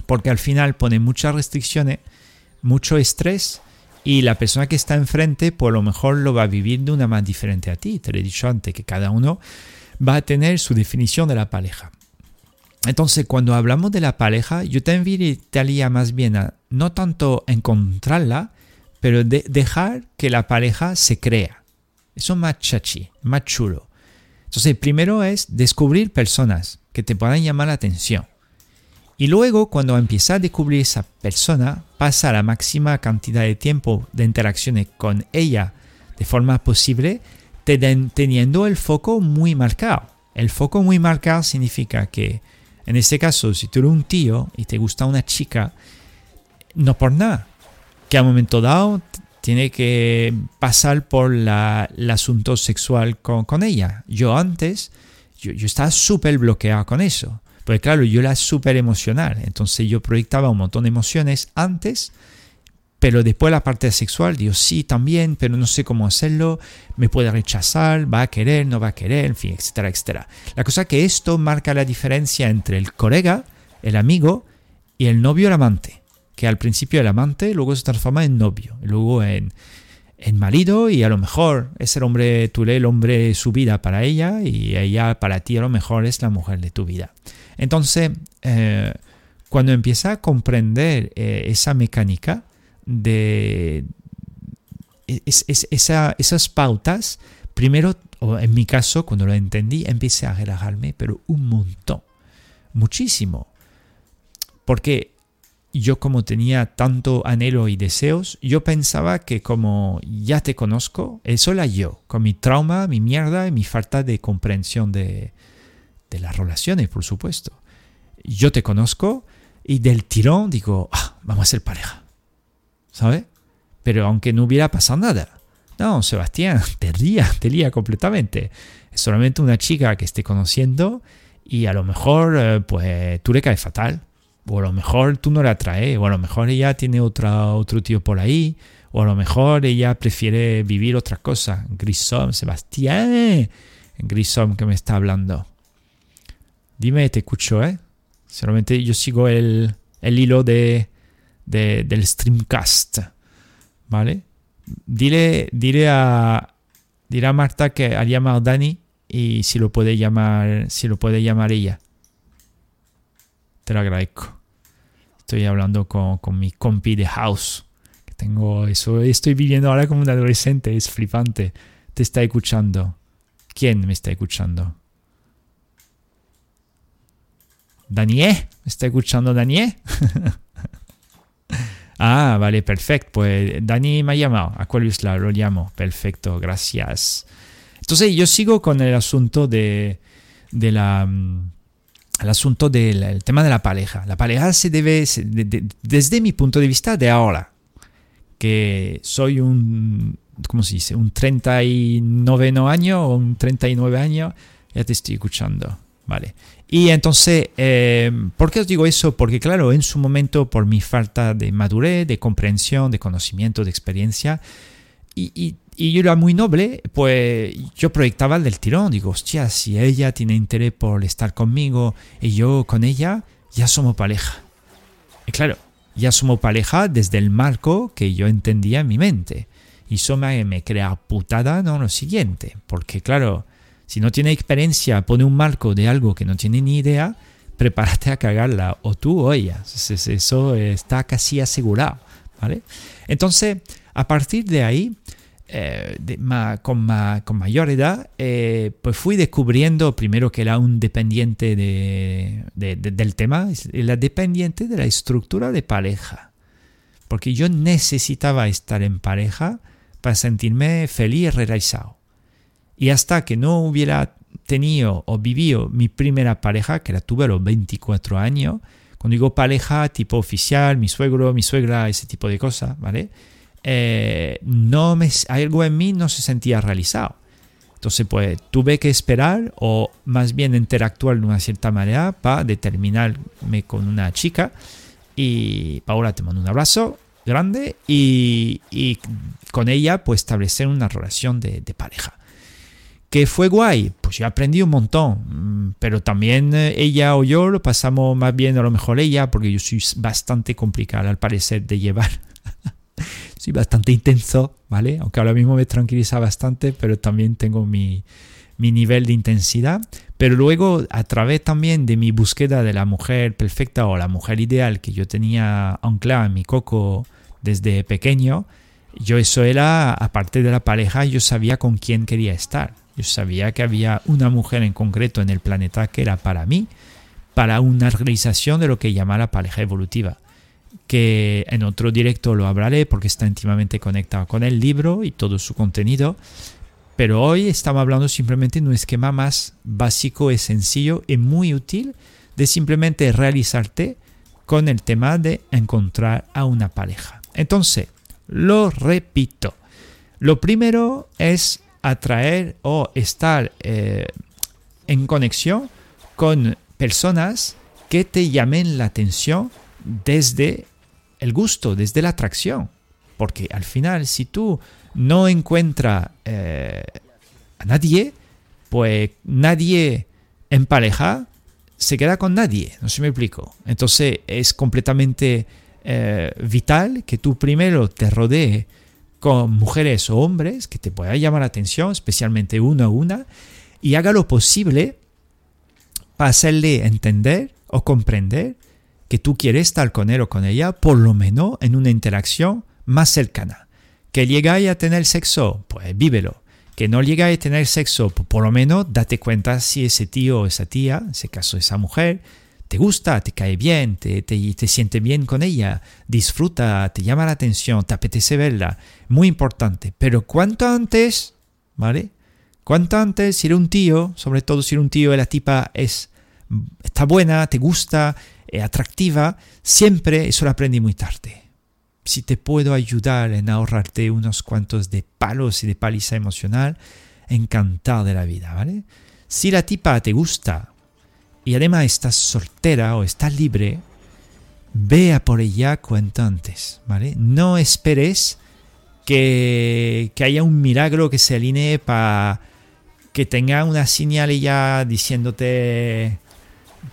Porque al final pone muchas restricciones, mucho estrés y la persona que está enfrente, por lo mejor lo va a vivir de una manera diferente a ti. Te lo he dicho antes, que cada uno va a tener su definición de la pareja. Entonces, cuando hablamos de la pareja, yo te invitaría más bien a no tanto encontrarla, pero de dejar que la pareja se crea. Eso es más chachi, más chulo. Entonces, primero es descubrir personas que te puedan llamar la atención. Y luego, cuando empiezas a descubrir esa persona, pasa la máxima cantidad de tiempo de interacciones con ella de forma posible, teniendo el foco muy marcado. El foco muy marcado significa que, en este caso, si tú eres un tío y te gusta una chica, no por nada, que a momento dado tiene que pasar por la, el asunto sexual con, con ella. Yo antes, yo, yo estaba súper bloqueado con eso. Porque claro, yo era súper emocional. Entonces yo proyectaba un montón de emociones antes pero después la parte sexual, digo, sí, también, pero no sé cómo hacerlo, me puede rechazar, va a querer, no va a querer, en fin, etcétera, etcétera. La cosa es que esto marca la diferencia entre el colega, el amigo, y el novio, el amante. Que al principio el amante, luego se transforma en novio, luego en, en marido, y a lo mejor es el hombre, tú eres el hombre su vida para ella, y ella para ti a lo mejor es la mujer de tu vida. Entonces, eh, cuando empieza a comprender eh, esa mecánica, de esas pautas, primero, o en mi caso, cuando lo entendí, empecé a relajarme, pero un montón, muchísimo. Porque yo como tenía tanto anhelo y deseos, yo pensaba que como ya te conozco, eso era yo, con mi trauma, mi mierda y mi falta de comprensión de, de las relaciones, por supuesto. Yo te conozco y del tirón digo, ah, vamos a ser pareja. ¿sabes? Pero aunque no hubiera pasado nada. No, Sebastián, te ría, te lía completamente. Es solamente una chica que esté conociendo y a lo mejor eh, pues tú le caes fatal. O a lo mejor tú no la atraes, o a lo mejor ella tiene otra, otro tío por ahí, o a lo mejor ella prefiere vivir otra cosa. Grisom, Sebastián, Grisom que me está hablando. Dime, te escucho, ¿eh? Solamente yo sigo el, el hilo de, del streamcast. ¿Vale? Dile, dile, a, dile a Marta que ha llamado Dani y si lo puede llamar, si lo puede llamar ella. Te lo agradezco. Estoy hablando con, con mi compi de house. Que tengo eso. Estoy viviendo ahora como un adolescente. Es flipante. Te está escuchando. ¿Quién me está escuchando? ¿Daniel? ¿Me está escuchando Daniel? Ah, vale, perfecto. Pues Dani me ha llamado. Aquarius la lo llamo. Perfecto, gracias. Entonces yo sigo con el asunto de, de la... Mm, el asunto del tema de la pareja. La pareja se debe, desde mi punto de vista de ahora, que soy un, ¿cómo se dice? Un 39 año o un 39 año, ya te estoy escuchando, ¿vale? Y entonces, eh, ¿por qué os digo eso? Porque claro, en su momento, por mi falta de madurez, de comprensión, de conocimiento, de experiencia, y, y, y, yo era muy noble, pues yo proyectaba del tirón. Digo, hostia, si ella tiene interés por estar conmigo y yo con ella, ya somos pareja. Y claro, ya somos pareja desde el marco que yo entendía en mi mente. Y eso me, me crea putada, no lo siguiente. Porque claro, si no tiene experiencia, pone un marco de algo que no tiene ni idea, prepárate a cagarla, o tú o ella. Eso está casi asegurado. ¿vale? Entonces, a partir de ahí, eh, con, con, mayor edad, eh, pues fui descubriendo primero que era un dependiente de, del tema, la dependiente de la estructura de pareja. Porque yo necesitaba estar en pareja para sentirme feliz y realizado. Y hasta que no hubiera tenido o vivido mi primera pareja, que la tuve a los 24 años, cuando digo pareja tipo oficial, mi suegro, mi suegra, ese tipo de cosas, ¿vale? Eh, no me, algo en mí no se sentía realizado. Entonces, pues tuve que esperar o más bien interactuar de una cierta manera para determinarme con una chica. Y Paola, te mando un abrazo grande y, y con ella, pues establecer una relación de, de pareja. ¿Qué fue guay? Pues yo aprendí un montón, mm, pero también eh, ella o yo lo pasamos más bien a lo mejor ella, porque yo soy bastante complicado al parecer de llevar. Soy bastante intenso, ¿vale? Aunque ahora mismo me tranquiliza bastante, pero también tengo mi, mi nivel de intensidad. Pero luego, a través también de mi búsqueda de la mujer perfecta o la mujer ideal que yo tenía anclada en mi coco desde pequeño, yo eso era, aparte de la pareja, yo sabía con quién quería estar. Yo sabía que había una mujer en concreto en el planeta que era para mí, para una realización de lo que llama la pareja evolutiva. Que en otro directo lo hablaré porque está íntimamente conectado con el libro y todo su contenido. Pero hoy estamos hablando simplemente de un esquema más básico y sencillo y muy útil de simplemente realizarte con el tema de encontrar a una pareja. Entonces, Lo repito. Lo primero es atraer o estar eh, en conexión con personas que te llamen la atención desde el gusto, desde la atracción. Porque al final, si tú no encuentras eh, a nadie, pues nadie en pareja se queda con nadie, no sé me explico. Entonces es completamente eh, vital que tú primero te rodees con mujeres o hombres que te puedan llamar la atención, especialmente uno a una, y haga lo posible para hacerle entender o comprender que tú quieres estar con él o con ella, por lo menos en una interacción más cercana. Que llegáis a tener sexo, pues vívelo. Que no llegáis a tener sexo, pues por lo menos date cuenta si ese tío o esa tía, en ese caso esa mujer, te gusta, te cae bien, te, te, te siente bien con ella, disfruta, te llama la atención, te apetece verla. Muy importante. Pero cuanto antes, ¿vale? Cuanto antes, si eres un tío, sobre todo si eres un tío y la tipa es, está buena, te gusta, atractiva, siempre eso lo aprendí muy tarde. Si te puedo ayudar en ahorrarte unos cuantos de palos y de paliza emocional, encantado de la vida, ¿vale? Si la tipa te gusta y además estás soltera o estás libre, vea por ella cuanto antes, ¿vale? No esperes que, que haya un milagro que se alinee para que tenga una señal ya diciéndote,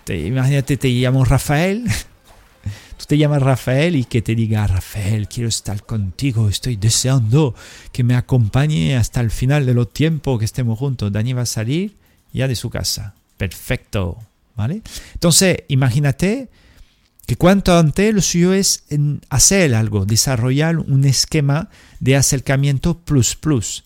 te, imagínate, te llamo Rafael, tú te llamas Rafael y que te diga, Rafael, quiero estar contigo, estoy deseando que me acompañe hasta el final de los tiempos que estemos juntos. Dani va a salir ya de su casa. Perfecto, ¿vale? Entonces, imagínate que cuanto antes lo suyo es hacer algo, desarrollar un esquema de acercamiento plus plus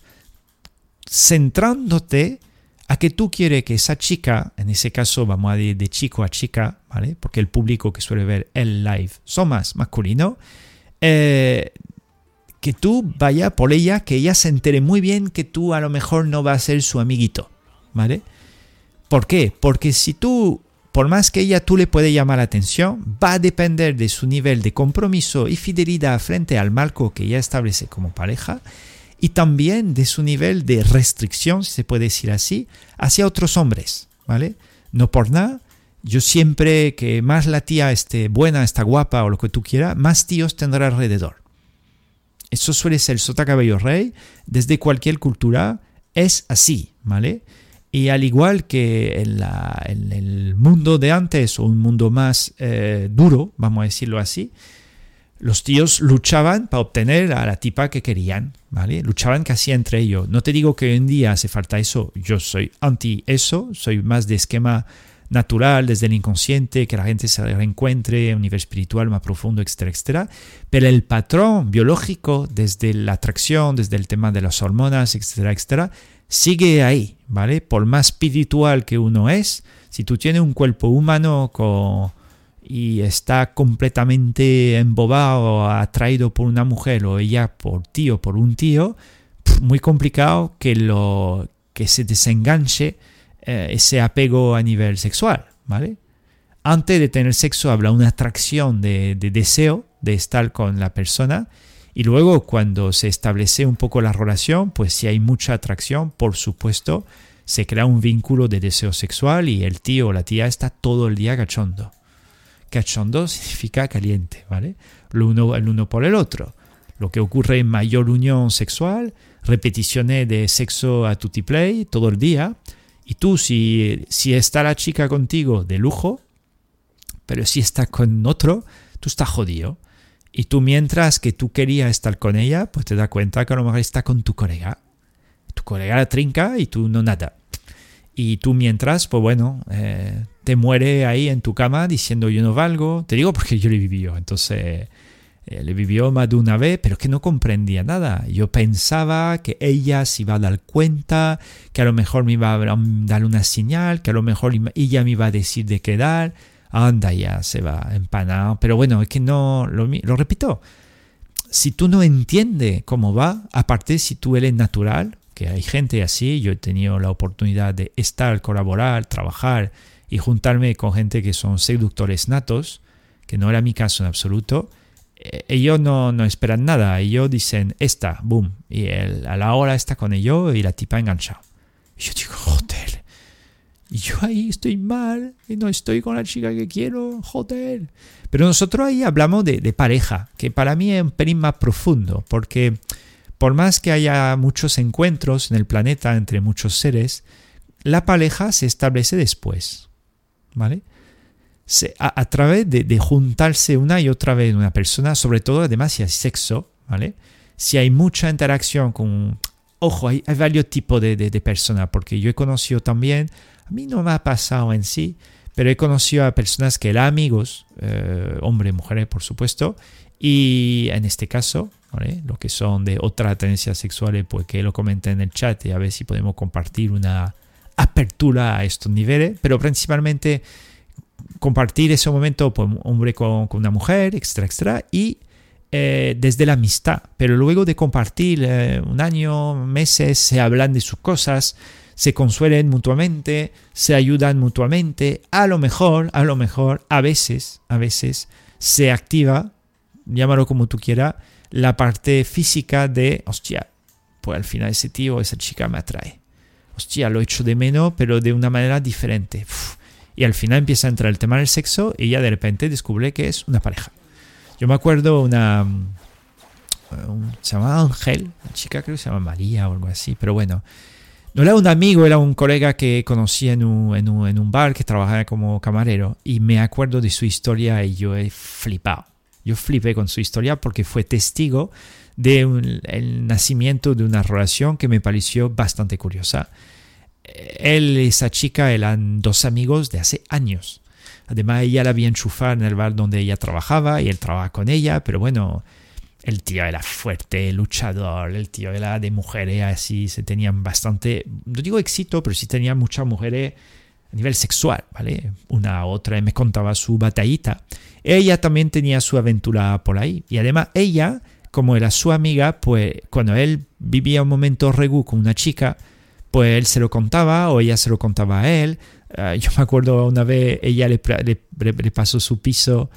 centrándote a que tú quieres que esa chica, en ese caso vamos a ir de chico a chica, ¿vale? Porque el público que suele ver el live son más masculino, eh, que tú vaya por ella, que ella se entere muy bien que tú a lo mejor no vas a ser su amiguito, ¿vale? ¿Por qué? Porque si tú, por más que ella tú le puedes llamar la atención, va a depender de su nivel de compromiso y fidelidad frente al marco que ella establece como pareja y también de su nivel de restricción, si se puede decir así, hacia otros hombres, ¿vale? No por nada, yo siempre que más la tía esté buena, está guapa o lo que tú quieras, más tíos tendrá alrededor. Eso suele ser el sota cabello rey, desde cualquier cultura es así, ¿vale? Y al igual que en, el mundo de antes o un mundo más eh, duro, vamos a decirlo así, los tíos luchaban para obtener a la tipa que querían, ¿vale? Luchaban casi entre ellos. No te digo que hoy en día hace falta eso, yo soy anti eso, soy más de esquema natural, desde el inconsciente, que la gente se reencuentre a un nivel espiritual más profundo, etcétera, etcétera. Pero el patrón biológico, desde la atracción, desde el tema de las hormonas, etcétera, etcétera, sigue ahí, ¿vale? Por más espiritual que uno es, si tú tienes un cuerpo humano con y está completamente embobado, atraído por una mujer o ella por ti o por un tío, muy complicado que, lo, que se desenganche eh, ese apego a nivel sexual, ¿vale? Antes de tener sexo habla una atracción de, de deseo de estar con la persona y luego cuando se establece un poco la relación, pues si hay mucha atracción, por supuesto, se crea un vínculo de deseo sexual y el tío o la tía está todo el día cachondo. Cachondo significa caliente, ¿vale? Lo uno, el uno por el otro. Lo que ocurre en mayor unión sexual, repeticiones de sexo a tutti play todo el día. Y tú, si, si está la chica contigo de lujo, pero si está con otro, tú estás jodido. Y tú mientras que tú querías estar con ella, pues te das cuenta que a lo mejor está con tu colega. Tu colega la trinca y tú no nada. Y tú mientras, pues bueno, eh, te muere ahí en tu cama diciendo yo no valgo. Te digo porque yo le vivió. Entonces, eh, le vivió más de una vez, pero es que no comprendía nada. Yo pensaba que ella se iba a dar cuenta, que a lo mejor me iba a dar una señal, que a lo mejor ella me iba a decir de quedar. Anda, ya se va empanado. Pero bueno, es que no, lo, lo repito. Si tú no entiendes cómo va, aparte si tú eres natural, que hay gente así, yo he tenido la oportunidad de estar, colaborar, trabajar y juntarme con gente que son seductores natos, que no era mi caso en absoluto, eh, ellos no, no esperan nada, ellos dicen esta, boom, y él, a la hora está con ellos y la tipa enganchada. Y yo digo, joder, yo ahí estoy mal y no estoy con la chica que quiero, joder. Pero nosotros ahí hablamos de, de pareja, que para mí es un pelín más profundo, porque por más que haya muchos encuentros en el planeta entre muchos seres, la pareja se establece después, ¿vale? a, través de, juntarse una y otra vez una persona, sobre todo además si hay sexo, ¿vale? Si hay mucha interacción con... Ojo, hay, varios tipos de, de, personas, porque yo he conocido también, a mí no me ha pasado en sí, pero he conocido a personas que eran amigos, eh, hombres, mujeres, por supuesto, y en este caso, ¿vale? Los que son de otra tendencia sexual, pues que lo comenten en el chat y a ver si podemos compartir una apertura a estos niveles, pero principalmente compartir ese momento, pues, hombre con, una mujer, extra, extra, y eh, desde la amistad. Pero luego de compartir eh, un año, meses, se hablan de sus cosas, se consuelen mutuamente, se ayudan mutuamente. A lo mejor, a lo mejor, a veces, a veces se activa, llámalo como tú quieras, la parte física de, hostia, pues al final ese tío, esa chica me atrae. Hostia, lo echo de menos, pero de una manera diferente. Y al final empieza a entrar el tema del sexo y ya de repente descubre que es una pareja. Yo me acuerdo una... se llamaba Ángel, una chica creo que se llama María o algo así, pero bueno. No era un amigo, era un colega que conocí en un, en un, en un bar que trabajaba como camarero y me acuerdo de su historia y yo he flipado. Yo flipé con su historia porque fue testigo del el nacimiento de una relación que me pareció bastante curiosa él y esa chica eran dos amigos de hace años. Además, ella la había enchufado en el bar donde ella trabajaba y él trabajaba con ella, pero bueno, el tío era fuerte, luchador, el tío era de mujeres así, se tenían bastante, no digo éxito, pero sí tenían muchas mujeres a nivel sexual, ¿vale? Una u otra me contaba su batallita. Ella también tenía su aventura por ahí. Y además ella, como era su amiga, pues cuando él vivía un momento regu con una chica, pues él se lo contaba o ella se lo contaba a él. Ah, yo me acuerdo una vez ella le, le, pasó su piso,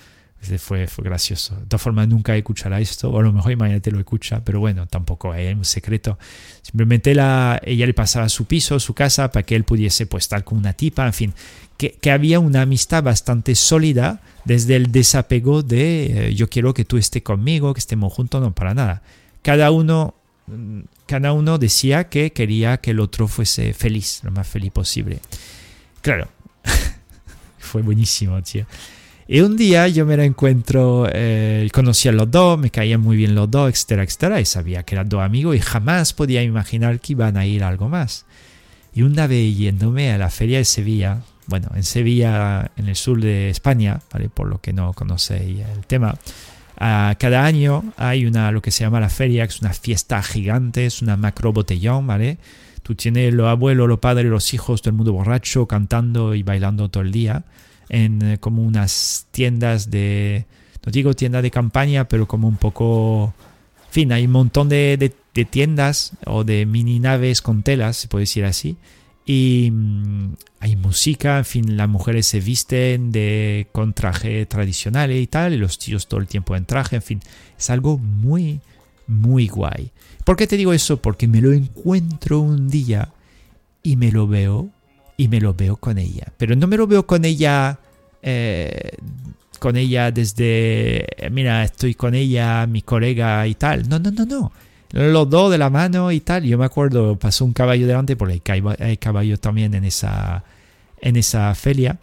fue, fue gracioso. De todas formas, nunca escuchará esto, o a lo mejor mañana te lo escucha, pero bueno, tampoco es un secreto. Simplemente la, ella le pasaba su piso, su casa, para que él pudiese pues, estar con una tipa, en fin, que, que había una amistad bastante sólida desde el desapego de eh, yo quiero que tú estés conmigo, que estemos juntos, no para nada. Cada uno mm, cada uno decía que quería que el otro fuese feliz, lo más feliz posible. Claro, fue buenísimo, tío. Y un día yo me encuentro, eh, conocí a los dos, me caían muy bien los dos, etcétera, etcétera, y sabía que eran dos amigos y jamás podía imaginar que iban a ir algo más. Y una vez yéndome a la feria de Sevilla, bueno, en Sevilla, en el sur de España, ¿vale? por lo que no conocéis el tema, cada año hay una, lo que se llama la feria, que es una fiesta gigante, es una macro botellón, ¿vale? Tú tienes los abuelos, los padres, los hijos, todo el mundo borracho, cantando y bailando todo el día, en eh, como unas tiendas de, no digo tiendas de campaña, pero como un poco, en fin, hay un montón de, de tiendas o de mini naves con telas, se puede decir así, y mm, hay música, en fin, las mujeres se visten de con traje tradicional y tal, y los tíos todo el tiempo en traje, en fin, es algo muy, muy guay. ¿Por qué te digo eso? Porque me lo encuentro un día y me lo veo y me lo veo con ella. Pero no me lo veo con ella, eh, con ella desde, mira, estoy con ella, mi colega y tal. No, no, no, no los dos de la mano y tal. Yo me acuerdo, pasó un caballo delante, porque hay caballo también en esa, en esa feria.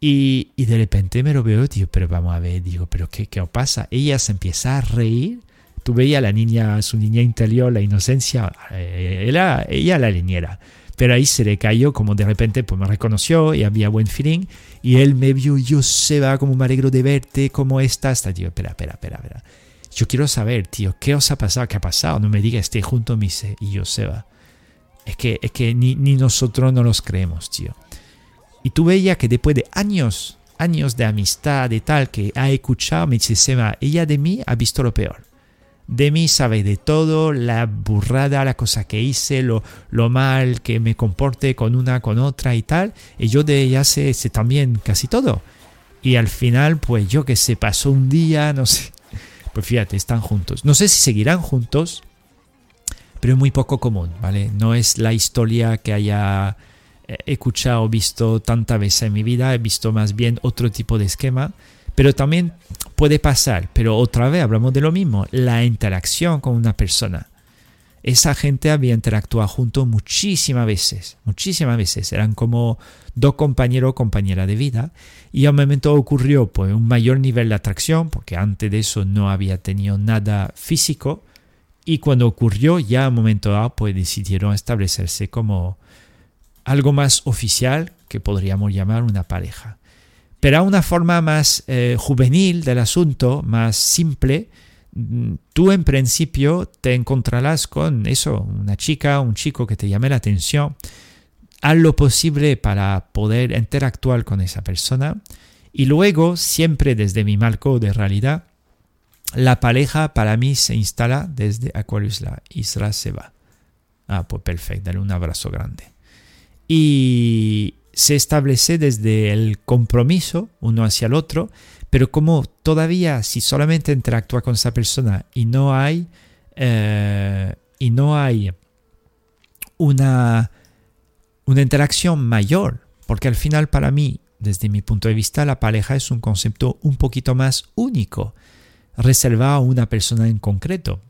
Y, y, de repente me lo veo, tío, pero vamos a ver, digo, pero ¿qué, qué pasa? Ella se empieza a reír. Tú veías la niña, su niña interior, la inocencia, eh, ella, ella la niñera. Pero ahí se le cayó, como de repente pues me reconoció y había buen feeling. Y él me vio, yo se va, como me alegro de verte, ¿cómo estás? Tío, espera, espera, espera, espera. Yo quiero saber, tío, ¿qué os ha pasado? ¿Qué ha pasado? No me digas, esté junto a mí y yo se va. Es que, es que ni, ni nosotros no los creemos, tío. Y tú veías que después de años, años de amistad y tal, que ha escuchado, me dice, Sema, ella de mí ha visto lo peor. De mí sabe de todo, la burrada, la cosa que hice, lo, lo mal que me comporte con una, con otra y tal. Y yo de ella sé, sé también casi todo. Y al final, pues yo que se pasó un día, no sé, Pues fíjate, están juntos. No sé si seguirán juntos, pero es muy poco común, ¿vale? No es la historia que haya eh, escuchado o visto tantas veces en mi vida, he visto más bien otro tipo de esquema, pero también puede pasar, pero otra vez hablamos de lo mismo, la interacción con una persona. Esa gente había interactuado juntos muchísimas veces, muchísimas veces, eran como dos compañeros o compañeras de vida, y a un momento ocurrió pues, un mayor nivel de atracción, porque antes de eso no había tenido nada físico, y cuando ocurrió, ya a un momento dado, pues decidieron establecerse como algo más oficial que podríamos llamar una pareja. Pero a una forma más eh, juvenil del asunto, más simple, mm, tú en principio te encontrarás con eso, una chica, un chico que te llame la atención, haz lo posible para poder interactuar con esa persona y luego, siempre desde mi marco de realidad, la pareja para mí se instala desde Aquarius la Isla se va. Ah, pues perfecto, dale un abrazo grande. Y se establece desde el compromiso uno hacia el otro, pero como todavía si solamente interactúa con esa persona y no hay eh, y no hay una una interacción mayor, porque al final para mí, desde mi punto de vista, la pareja es un concepto un poquito más único reservado a una persona en concreto.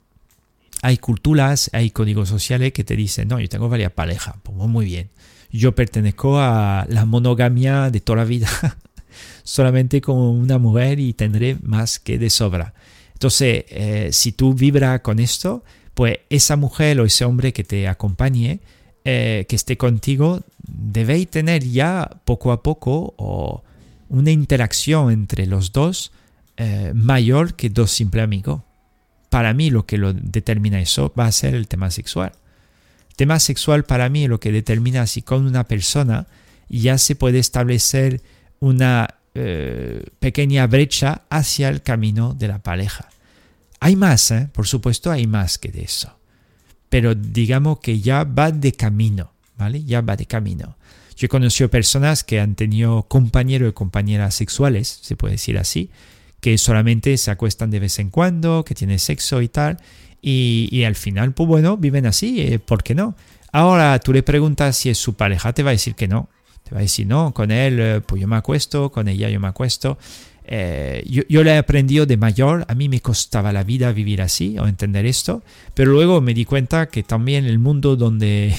Hay culturas, hay códigos sociales que te dicen, no, yo tengo varias parejas, pues muy bien. Yo pertenezco a la monogamia de toda la vida, solamente con una mujer y tendré más que de sobra. Entonces, eh, si tú vibras con esto, pues esa mujer o ese hombre que te acompañe, eh, que esté contigo, debéis tener ya poco a poco o una interacción entre los dos eh, mayor que dos simples amigos. Para mí lo que lo determina eso va a ser el tema sexual. Tema sexual para mí lo que determina si con una persona ya se puede establecer una eh, pequeña brecha hacia el camino de la pareja. Hay más, ¿eh? por supuesto hay más que de eso. Pero digamos que ya va de camino, ¿vale? Ya va de camino. Yo he conocido personas que han tenido compañeros y compañeras sexuales, se puede decir así, que solamente se acuestan de vez en cuando, que tienen sexo y tal, y, al final, pues bueno, viven así, eh, ¿por qué no? Ahora tú le preguntas si es su pareja, te va a decir que no, te va a decir no, con él eh, pues yo me acuesto, con ella yo me acuesto. Eh, yo, yo le he aprendido de mayor, a mí me costaba la vida vivir así o entender esto, pero luego me di cuenta que también el mundo donde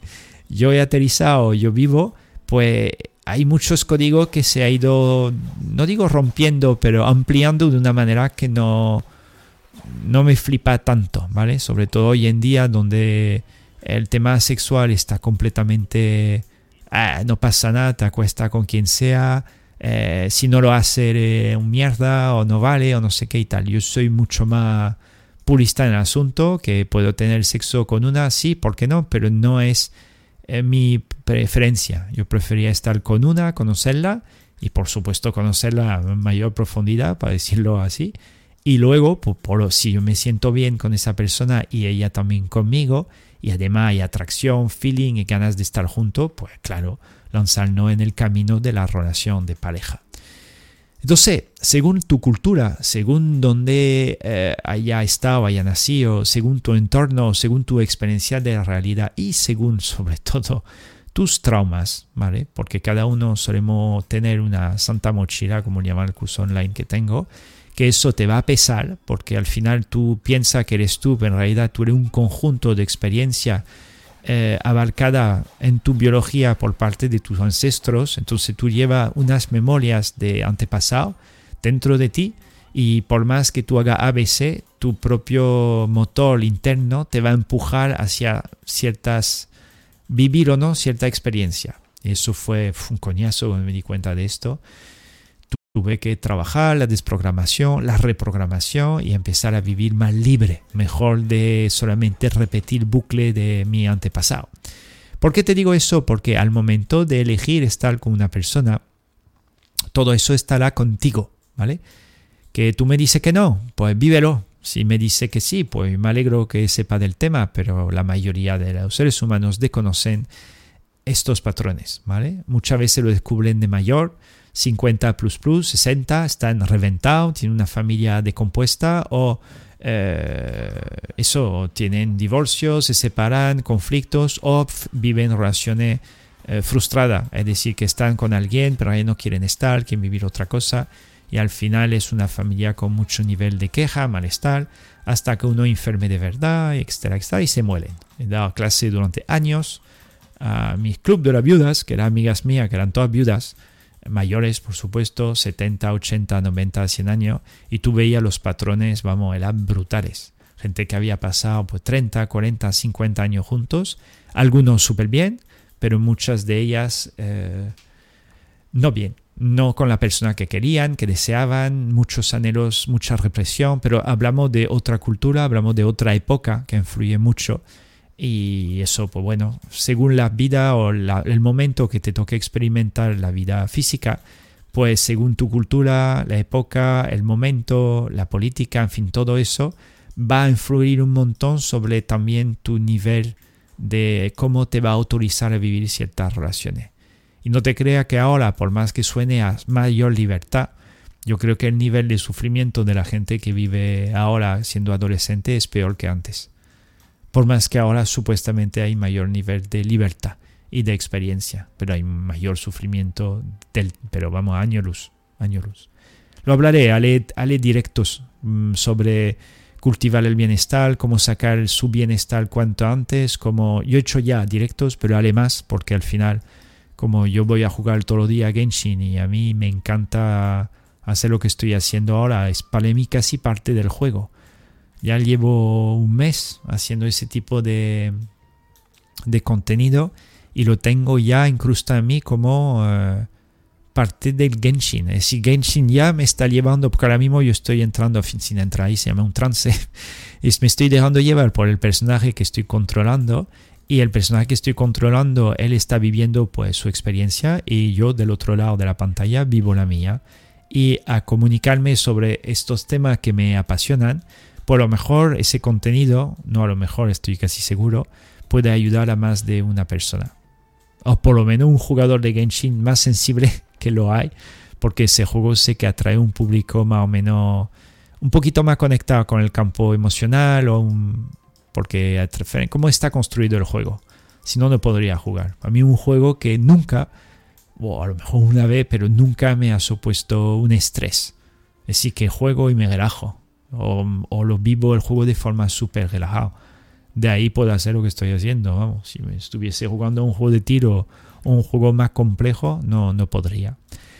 yo he aterrizado, yo vivo, pues hay muchos códigos que se ha ido, no digo rompiendo, pero ampliando de una manera que no, no me flipa tanto, ¿vale? Sobre todo hoy en día donde el tema sexual está completamente, ah, no pasa nada, te acuesta con quien sea, eh, si no lo hace eh, un mierda o no vale o no sé qué y tal. Yo soy mucho más purista en el asunto, que puedo tener sexo con una, sí, ¿por qué no? Pero no es mi preferencia. Yo prefería estar con una, conocerla y por supuesto conocerla en mayor profundidad, para decirlo así. Y luego, pues, si yo me siento bien con esa persona y ella también conmigo, y además hay atracción, feeling y ganas de estar juntos, pues claro, lanzarnos en el camino de la relación de pareja. Entonces, según tu cultura, según donde eh, haya estado, haya nacido, según tu entorno, según tu experiencia de la realidad y según sobre todo tus traumas, ¿vale? Porque cada uno solemos tener una santa mochila, como llama el curso online que tengo, que eso te va a pesar, porque al final tú piensas que eres tú, pero en realidad tú eres un conjunto de experiencia eh, abarcada en tu biología por parte de tus ancestros, entonces tú llevas unas memorias de antepasado dentro de ti y por más que tú hagas ABC, tu propio motor interno te va a empujar hacia ciertas, vivir o no cierta experiencia. Eso fue un coñazo cuando me di cuenta de esto. Tuve que trabajar la desprogramación, la reprogramación y empezar a vivir más libre, mejor de solamente repetir bucle de mi antepasado. ¿Por qué te digo eso? Porque al momento de elegir estar con una persona, todo eso estará contigo, ¿vale? Que tú me dices que no, pues vívelo. Si me dice que sí, pues me alegro que sepa del tema, pero la mayoría de los seres humanos desconocen estos patrones, ¿vale? Muchas veces lo descubren de mayor, 50 plus plus, 60, están reventados, tienen una familia decompuesta o eh, eso, tienen divorcios, se separan, conflictos o viven relaciones eh, frustradas, es decir, que están con alguien pero ahí no quieren estar, quieren vivir otra cosa y al final es una familia con mucho nivel de queja, malestar, hasta que uno enferme de verdad, etcétera, etcétera, y se mueren. He dado clase durante años a mi club de las viudas, que eran amigas mías, que eran todas viudas, mayores, por supuesto, 70, 80, 90, 100 años, y tú veías los patrones, vamos, eran brutales. Gente que había pasado pues, 30, 40, 50 años juntos, algunos súper bien, pero muchas de ellas eh, no bien no con la persona que querían, que deseaban, muchos anhelos, mucha represión, pero hablamos de otra cultura, hablamos de otra época que influye mucho. Y eso, pues bueno, según la vida o el momento que te toque experimentar la vida física, pues según tu cultura, la época, el momento, la política, en fin, todo eso va a influir un montón sobre también tu nivel de cómo te va a autorizar a vivir ciertas relaciones. Y no te crea que ahora, por más que suene a mayor libertad, yo creo que el nivel de sufrimiento de la gente que vive ahora siendo adolescente es peor que antes. Por más que ahora supuestamente hay mayor nivel de libertad y de experiencia, pero hay mayor sufrimiento, del, pero vamos, año luz, año luz. Lo hablaré, haré, directos mm, sobre cultivar el bienestar, cómo sacar su bienestar cuanto antes, como yo he hecho ya directos, pero haré más porque al final como yo voy a jugar todo el día a Genshin y a mí me encanta hacer lo que estoy haciendo ahora, es para mí casi parte del juego. Ya llevo un mes haciendo ese tipo de, de contenido y lo tengo ya incrustado en mí como eh, parte del Genshin. Es decir, Genshin ya me está llevando, porque ahora mismo yo estoy entrando, sin entrar ahí, se llama un trance, es, me estoy dejando llevar por el personaje que estoy controlando y el personaje que estoy controlando, él está viviendo pues su experiencia y yo del otro lado de la pantalla vivo la mía. Y a comunicarme sobre estos temas que me apasionan, por lo mejor ese contenido, no a lo mejor estoy casi seguro, puede ayudar a más de una persona. O por lo menos un jugador de Genshin más sensible que lo hay, porque ese juego sé que atrae un público más o menos un poquito más conectado con el campo emocional o un, porque cómo está construido el juego. Si no, no podría jugar. A mí un juego que nunca, o a lo mejor una vez, pero nunca me ha supuesto un estrés. Es decir, que juego y me relajo. O, lo vivo el juego de forma súper relajado. De ahí puedo hacer lo que estoy haciendo. Vamos, si me estuviese jugando un juego de tiro o un juego más complejo, no, no podría.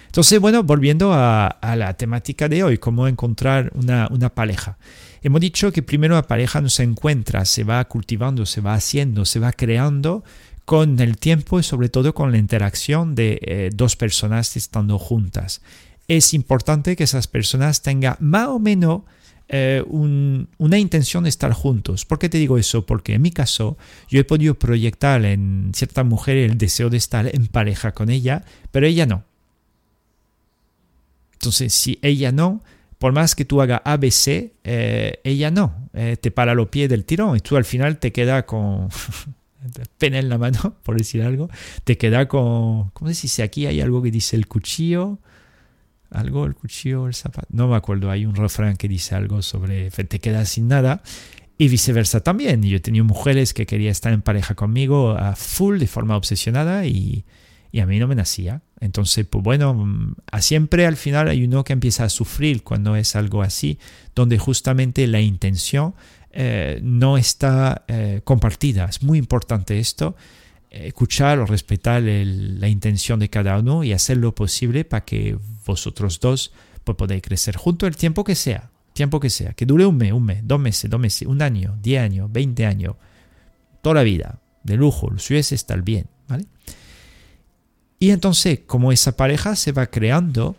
Entonces, bueno, volviendo a, la temática de hoy, cómo encontrar una, una pareja. Hemos dicho que primero la pareja no se encuentra, se va cultivando, se va haciendo, se va creando con el tiempo y sobre todo con la interacción de eh, dos personas estando juntas. Es importante que esas personas tengan más o menos eh, una intención de estar juntos. ¿Por qué te digo eso? Porque en mi caso yo he podido proyectar en cierta mujer el deseo de estar en pareja con ella, pero ella no. Entonces, si ella no, por más que tú hagas ABC, eh, ella no, eh, te para los pies del tirón y tú al final te quedas con pena en la mano, por decir algo, te queda con, ¿cómo se dice? Aquí hay algo que dice el cuchillo, algo, el cuchillo, el zapato, no me acuerdo, hay un refrán que dice algo sobre, te quedas sin nada y viceversa también. Yo he tenido mujeres que querían estar en pareja conmigo a full, de forma obsesionada y y a mí no me nacía. Entonces, pues bueno, mm, siempre al final hay uno que empieza a sufrir cuando es algo así, donde justamente la intención eh, no está eh, compartida. Es muy importante esto, escuchar o respetar la intención de cada uno y hacer lo posible para que vosotros dos pues, podáis crecer junto el tiempo que sea, tiempo que sea, que dure un mes, un mes, dos meses, dos meses, un año, diez años, veinte años, toda la vida, de lujo, lo suyo es estar bien, ¿vale? Y entonces, como esa pareja se va creando,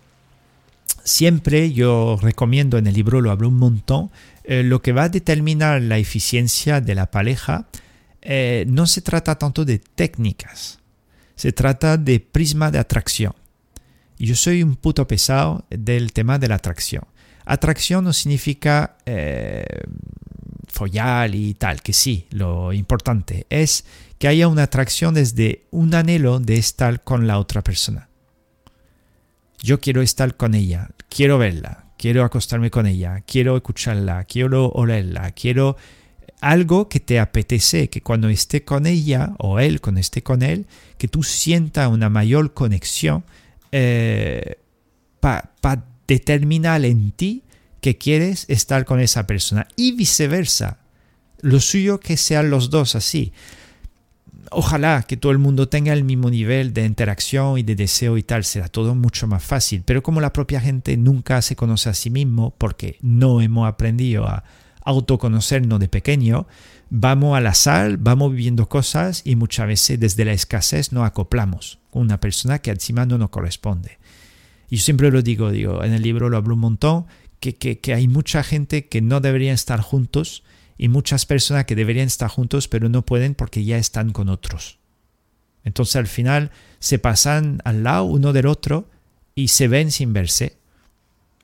siempre yo recomiendo, en el libro lo hablo un montón, eh, lo que va a determinar la eficiencia de la pareja eh, no se trata tanto de técnicas, se trata de prisma de atracción. Yo soy un puto pesado del tema de la atracción. Atracción no significa eh, follar y tal, que sí, lo importante es que haya una atracción desde un anhelo de estar con la otra persona. Yo quiero estar con ella, quiero verla, quiero acostarme con ella, quiero escucharla, quiero olerla, quiero algo que te apetece, que cuando esté con ella o él, cuando esté con él, que tú sientas una mayor conexión eh, para determinar en ti que quieres estar con esa persona y viceversa. Lo suyo que sean los dos así. Ojalá que todo el mundo tenga el mismo nivel de interacción y de deseo y tal, será todo mucho más fácil. Pero como la propia gente nunca se conoce a sí mismo porque no hemos aprendido a autoconocernos de pequeño, vamos al azar, vamos viviendo cosas y muchas veces desde la escasez nos acoplamos con una persona que encima no nos corresponde. Y yo siempre lo digo, digo, en el libro lo hablo un montón, que, que, hay mucha gente que no deberían estar juntos y muchas personas que deberían estar juntos pero no pueden porque ya están con otros. Entonces al final se pasan al lado uno del otro y se ven sin verse.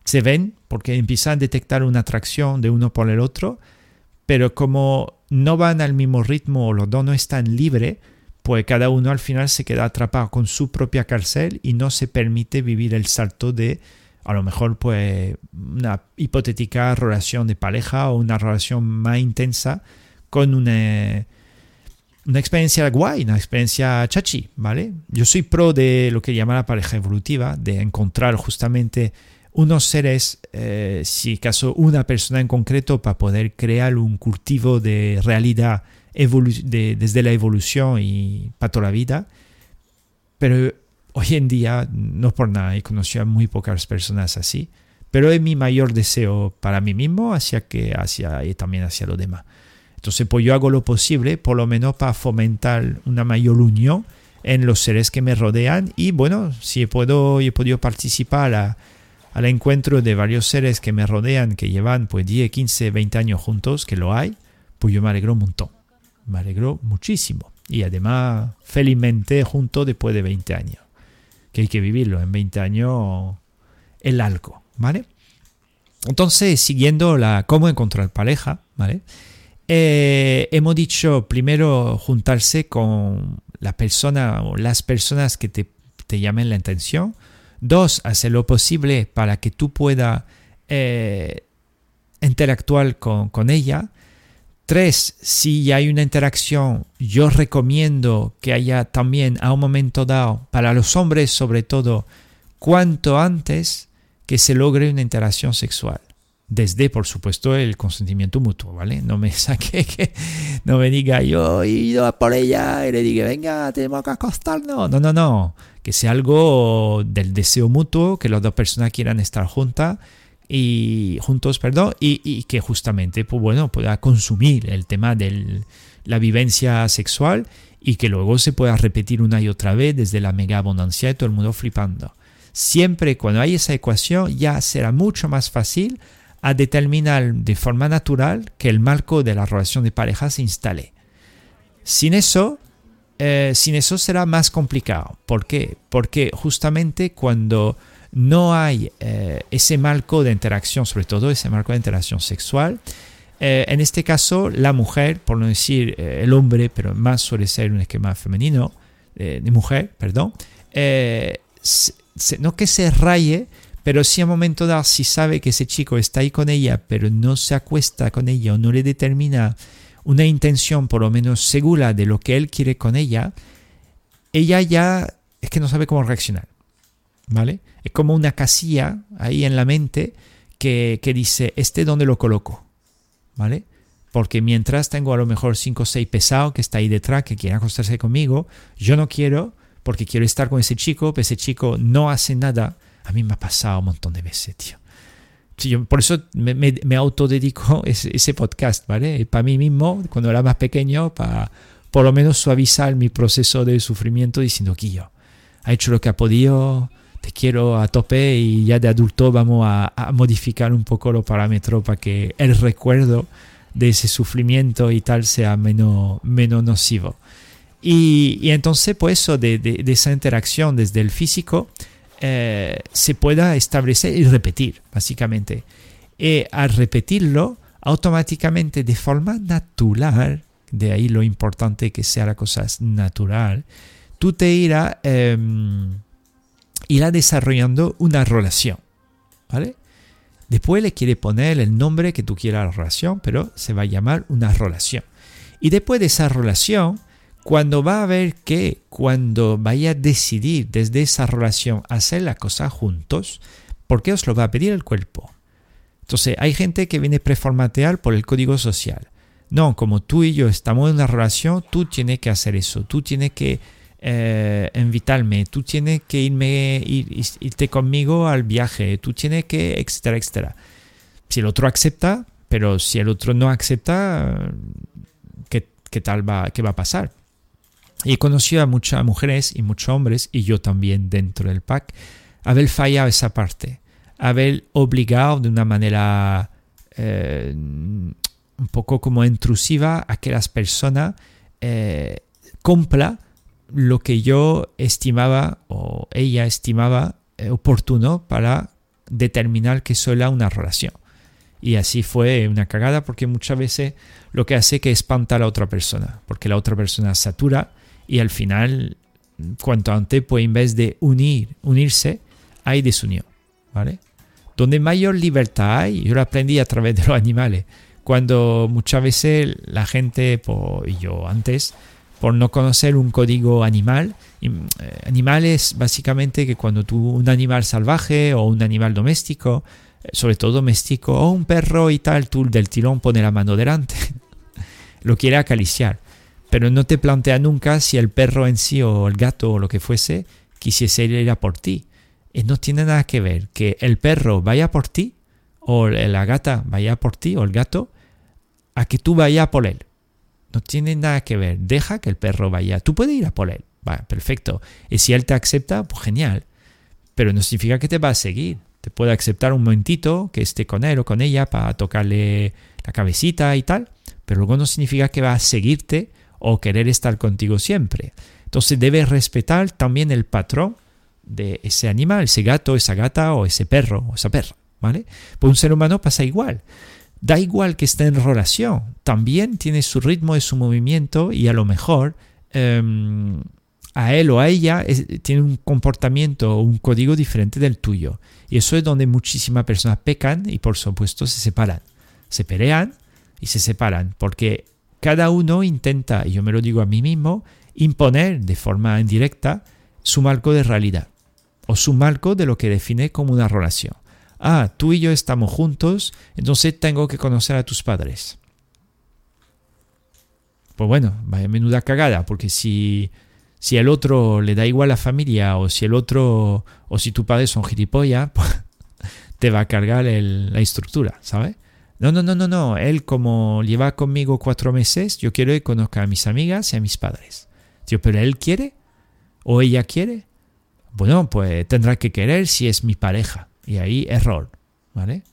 Se ven porque empiezan a detectar una atracción de uno por el otro, pero como no van al mismo ritmo o los dos no están libres, pues cada uno al final se queda atrapado con su propia cárcel y no se permite vivir el salto de a lo mejor pues una hipotética relación de pareja o una relación más intensa con una, una experiencia guay, una experiencia chachi, ¿vale? Yo soy pro de lo que llama la pareja evolutiva, de encontrar justamente unos seres, eh, si caso una persona en concreto, para poder crear un cultivo de realidad desde la evolución y para toda la vida. Pero hoy en día, no por nada, he conocido a muy pocas personas así, pero es mi mayor deseo para mí mismo hacia que hacia y también hacia los demás. Entonces, pues yo hago lo posible, por lo menos para fomentar una mayor unión en los seres que me rodean y bueno, si puedo, he podido participar a, al encuentro de varios seres que me rodean, que llevan pues 10, 15, 20 años juntos, que lo hay, pues yo me alegro un montón me alegró muchísimo. Y además, felizmente, junto después de 20 años. Que hay que vivirlo. En 20 años, el algo, ¿vale? Entonces, siguiendo la cómo encontrar pareja, ¿vale? Eh, hemos dicho primero juntarse con la persona o las personas que te, llamen la atención. Dos, hacer lo posible para que tú puedas eh, interactuar con, con ella. Tres, si hay una interacción, yo recomiendo que haya también a un momento dado, para los hombres sobre todo, cuanto antes que se logre una interacción sexual. Desde, por supuesto, el consentimiento mutuo, ¿vale? No me saque que no me diga yo ido a por ella y le diga, venga, tenemos que acostarnos. No, no, no. Que sea algo del deseo mutuo, que las dos personas quieran estar juntas y juntos, perdón, y, que justamente, pues bueno, pueda consumir el tema de la vivencia sexual y que luego se pueda repetir una y otra vez desde la mega abundancia y todo el mundo flipando. Siempre cuando hay esa ecuación ya será mucho más fácil a determinar de forma natural que el marco de la relación de pareja se instale. Sin eso, eh, sin eso será más complicado. ¿Por qué? Porque justamente cuando no hay eh, ese marco de interacción, sobre todo ese marco de interacción sexual. Eh, en este caso, la mujer, por no decir el hombre, pero más suele ser un esquema femenino, de mujer, perdón, no que se raye, pero si a momento dado, si sabe que ese chico está ahí con ella, pero no se acuesta con ella o no le determina una intención por lo menos segura de lo que él quiere con ella, ella ya es que no sabe cómo reaccionar. ¿vale? Es como una casilla ahí en la mente que, dice, ¿este dónde lo coloco? ¿Vale? Porque mientras tengo a lo mejor 5 o 6 pesados que está ahí detrás, que quieren acostarse conmigo, yo no quiero porque quiero estar con ese chico, pero ese chico no hace nada. A mí me ha pasado un montón de veces, tío. por eso me, me, autodedico ese, ese, podcast, ¿vale? Para mí mismo, cuando era más pequeño, para por lo menos suavizar mi proceso de sufrimiento diciendo yo ha hecho lo que ha podido, te quiero a tope y ya de adulto vamos a, modificar un poco los parámetros para que el recuerdo de ese sufrimiento y tal sea menos, menos nocivo. Y, y entonces, pues eso, de, de, esa interacción desde el físico, eh, se pueda establecer y repetir, básicamente. Y al repetirlo, automáticamente de forma natural, de ahí lo importante que sea la cosa natural, tú te irás, em, irá desarrollando una relación. ¿Vale? Después le quiere poner el nombre que tú quieras a la relación, pero se va a llamar una relación. Y después de esa relación, cuando va a ver que cuando vaya a decidir desde esa relación hacer la cosa juntos, ¿por qué os lo va a pedir el cuerpo? Entonces, hay gente que viene preformatear por el código social. No, como tú y yo estamos en una relación, tú tienes que hacer eso, tú tienes que eh, invitarme, tú tienes que irme, irte conmigo al viaje, tú tienes que, etcétera, etcétera. Si el otro acepta, pero si el otro no acepta, ¿qué, qué tal va, qué va a pasar? Y he conocido a muchas mujeres y muchos hombres, y yo también dentro del pack, haber fallado esa parte, haber obligado de una manera eh, un poco como intrusiva a que las personas eh, lo que yo estimaba o ella estimaba eh, oportuno para determinar que sola una relación. Y así fue una cagada porque muchas veces lo que hace que espanta a la otra persona, porque la otra persona satura y al final, cuanto antes, pues en vez de unir, unirse, hay desunión, ¿vale? Donde mayor libertad hay, yo lo aprendí a través de los animales, cuando muchas veces la gente, y yo antes, por no conocer un código animal, eh, animal es básicamente que cuando tú, un animal salvaje o un animal doméstico, eh, sobre todo doméstico, o un perro y tal, tú del tirón pone la mano delante, lo quiere acariciar pero no te plantea nunca si el perro en sí o el gato o lo que fuese quisiese ir a por ti. Y no tiene nada que ver que el perro vaya por ti o la gata vaya por ti o el gato a que tú vayas por él. No tiene nada que ver. Deja que el perro vaya. Tú puedes ir a por él. Va, perfecto. Y si él te acepta, pues genial. Pero no significa que te va a seguir. Te puede aceptar un momentito que esté con él o con ella para tocarle la cabecita y tal. Pero luego no significa que va a seguirte o querer estar contigo siempre. Entonces debes respetar también el patrón de ese animal, ese gato, esa gata o ese perro o esa perra, ¿vale? Pues un ser humano pasa igual. Da igual que esté en relación, también tiene su ritmo y su movimiento y a lo mejor em, a él o a ella tiene un comportamiento o un código diferente del tuyo. Y eso es donde muchísimas personas pecan y por supuesto se separan. Se pelean y se separan porque cada uno intenta, y yo me lo digo a mí mismo, imponer de forma indirecta su marco de realidad o su marco de lo que define como una relación. Ah, tú y yo estamos juntos, entonces tengo que conocer a tus padres. Pues bueno, vaya menuda cagada, porque si, si el otro le da igual a la familia o si el otro o si tu padre son gilipollas, pues te va a cargar la estructura, ¿sabes? No, no, no, no, no. Él como lleva conmigo cuatro meses, yo quiero que conozca a mis amigas y a mis padres. Tío, pero él quiere o ella quiere. Bueno, pues tendrá que querer si es mi pareja. Y ahí error, ¿vale?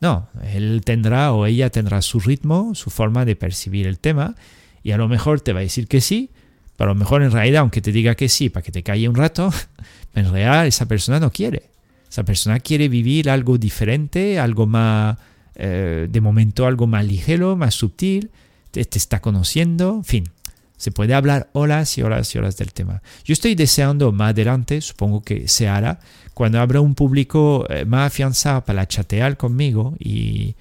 No, él tendrá o ella tendrá su ritmo, su forma de percibir el tema y a lo mejor te va a decir que sí, pero a lo mejor en realidad, aunque te diga que sí para que te calle un rato, en realidad esa persona no quiere. Esa persona quiere vivir algo diferente, algo más eh, de momento algo más ligero, más sutil, te, está conociendo, en fin. Se puede hablar horas y horas y horas del tema. Yo estoy deseando más adelante, supongo que se hará, cuando habrá un público eh, más afianzado para chatear conmigo y,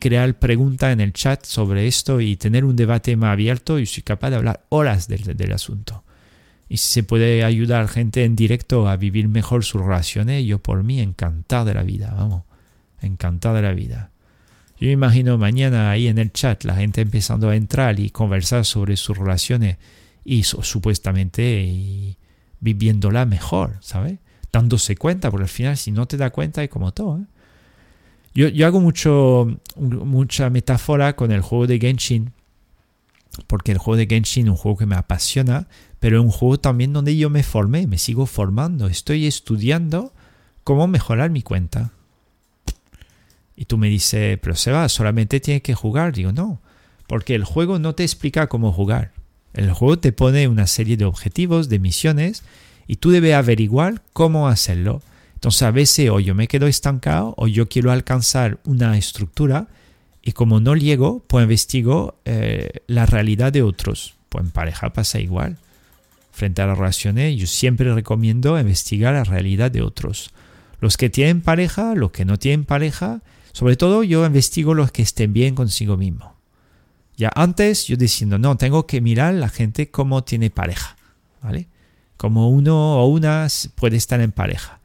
crear preguntas en el chat sobre esto y tener un debate más abierto, y soy capaz de hablar horas del, del asunto. Y si se puede ayudar a gente en directo a vivir mejor sus relaciones, yo por mí encantado de la vida, vamos, encantado de la vida. Yo imagino mañana ahí en el chat la gente empezando a entrar y conversar sobre sus relaciones y supuestamente viviéndola mejor, ¿sabes? Dándose cuenta, porque al final si no te das cuenta es como todo. ¿eh? Yo, yo, hago mucho, mucha metáfora con el juego de Genshin, porque el juego de Genshin es un juego que me apasiona, pero es un juego también donde yo me formé, me sigo formando, estoy estudiando cómo mejorar mi cuenta. Y tú me dices, pero Seba, solamente tienes que jugar. Digo, no, porque el juego no te explica cómo jugar. El juego te pone una serie de objetivos, de misiones, y tú debes averiguar cómo hacerlo. Entonces a veces o yo me quedo estancado o yo quiero alcanzar una estructura Y como no llego, pues investigo eh, la realidad de otros. Pues en pareja pasa igual. Frente a las relaciones, yo siempre recomiendo investigar la realidad de otros. Los que tienen pareja, los que no tienen pareja, sobre todo yo investigo los que estén bien consigo mismo. Ya antes yo diciendo, no, tengo que mirar la gente cómo tiene pareja, ¿vale? Como uno o una puede estar en pareja.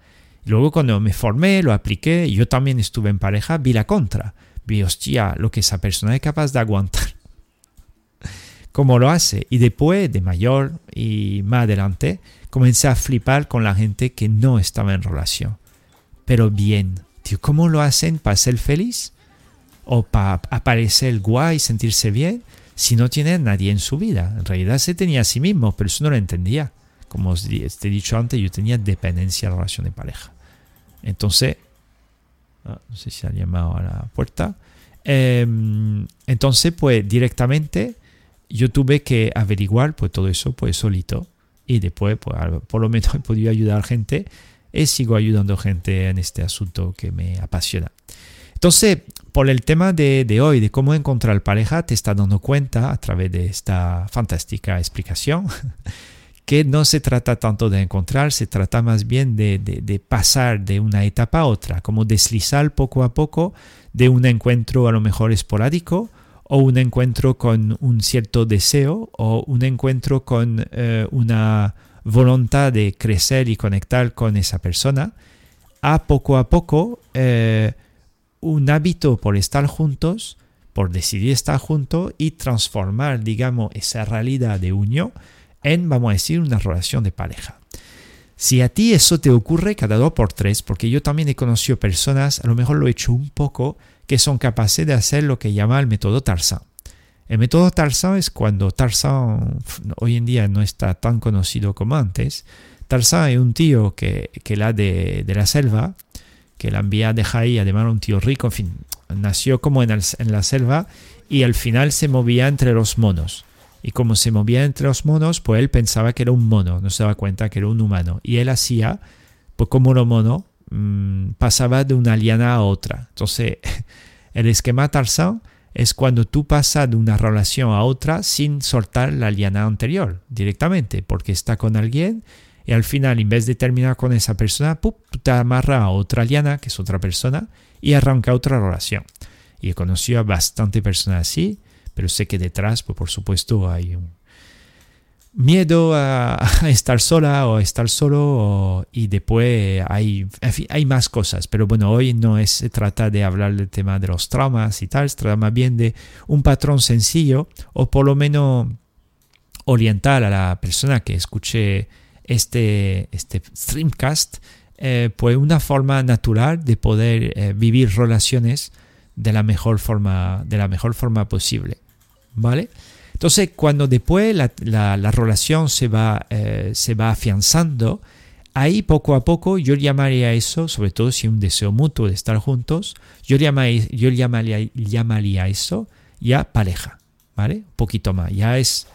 Luego cuando me formé, lo apliqué, yo también estuve en pareja, vi la contra. Vi, hostia, lo que esa persona es capaz de aguantar. Cómo lo hace. Y después, de mayor y más adelante, comencé a flipar con la gente que no estaba en relación. Pero bien. ¿Cómo lo hacen para ser feliz? ¿O para aparecer guay, sentirse bien? Si no tiene nadie en su vida. En realidad se tenía a sí mismo, pero eso no lo entendía. Como os he dicho antes, yo tenía dependencia en relación de pareja. Entonces, ah, no sé si ha llamado a la puerta. Em, entonces, pues directamente yo tuve que averiguar pues todo eso pues solito. Y después, pues, por lo menos he podido ayudar gente y sigo ayudando gente en este asunto que me apasiona. Entonces, por el tema de, hoy, de cómo encontrar pareja, te estás dando cuenta a través de esta fantástica explicación que no se trata tanto de encontrar, se trata más bien de, pasar de una etapa a otra, como deslizar poco a poco de un encuentro a lo mejor esporádico o un encuentro con un cierto deseo o un encuentro con eh, una voluntad de crecer y conectar con esa persona, a poco a poco eh, un hábito por estar juntos, por decidir estar juntos y transformar, digamos, esa realidad de unión en, vamos a decir, una relación de pareja. Si a ti eso te ocurre cada dos por tres, porque yo también he conocido personas, a lo mejor lo he hecho un poco, que son capaces de hacer lo que llama el método Tarzan. El método Tarzan es cuando Tarzan hoy en día no está tan conocido como antes. Tarzan es un tío que, que la de, de la selva, que la envía de Jai, además un tío rico, en fin, nació como en, en la selva y al final se movía entre los monos. Y como se movía entre los monos, pues él pensaba que era un mono, no se daba cuenta que era un humano. Y él hacía, pues como los mono, mm, pasaba de una liana a otra. Entonces, el esquema Tarzan es cuando tú pasas de una relación a otra sin soltar la liana anterior directamente, porque está con alguien y al final, en vez de terminar con esa persona, tú te amarras a otra liana, que es otra persona, y arranca otra relación. Y he conocido a bastante personas así pero sé que detrás, pues por supuesto, hay un miedo a, estar sola o estar solo y después hay, hay más cosas. Pero bueno, hoy no es, se trata de hablar del tema de los traumas y tal, se trata más bien de un patrón sencillo o por lo menos orientar a la persona que escuche este, este streamcast, eh, pues una forma natural de poder eh, vivir relaciones de la mejor forma, de la mejor forma posible. ¿vale? Entonces, cuando después la, la, relación se va, eh, se va afianzando, ahí poco a poco yo llamaría eso, sobre todo si un deseo mutuo de estar juntos, yo llamaría, yo llamaría, llamaría eso ya pareja, ¿vale? Un poquito más, ya es,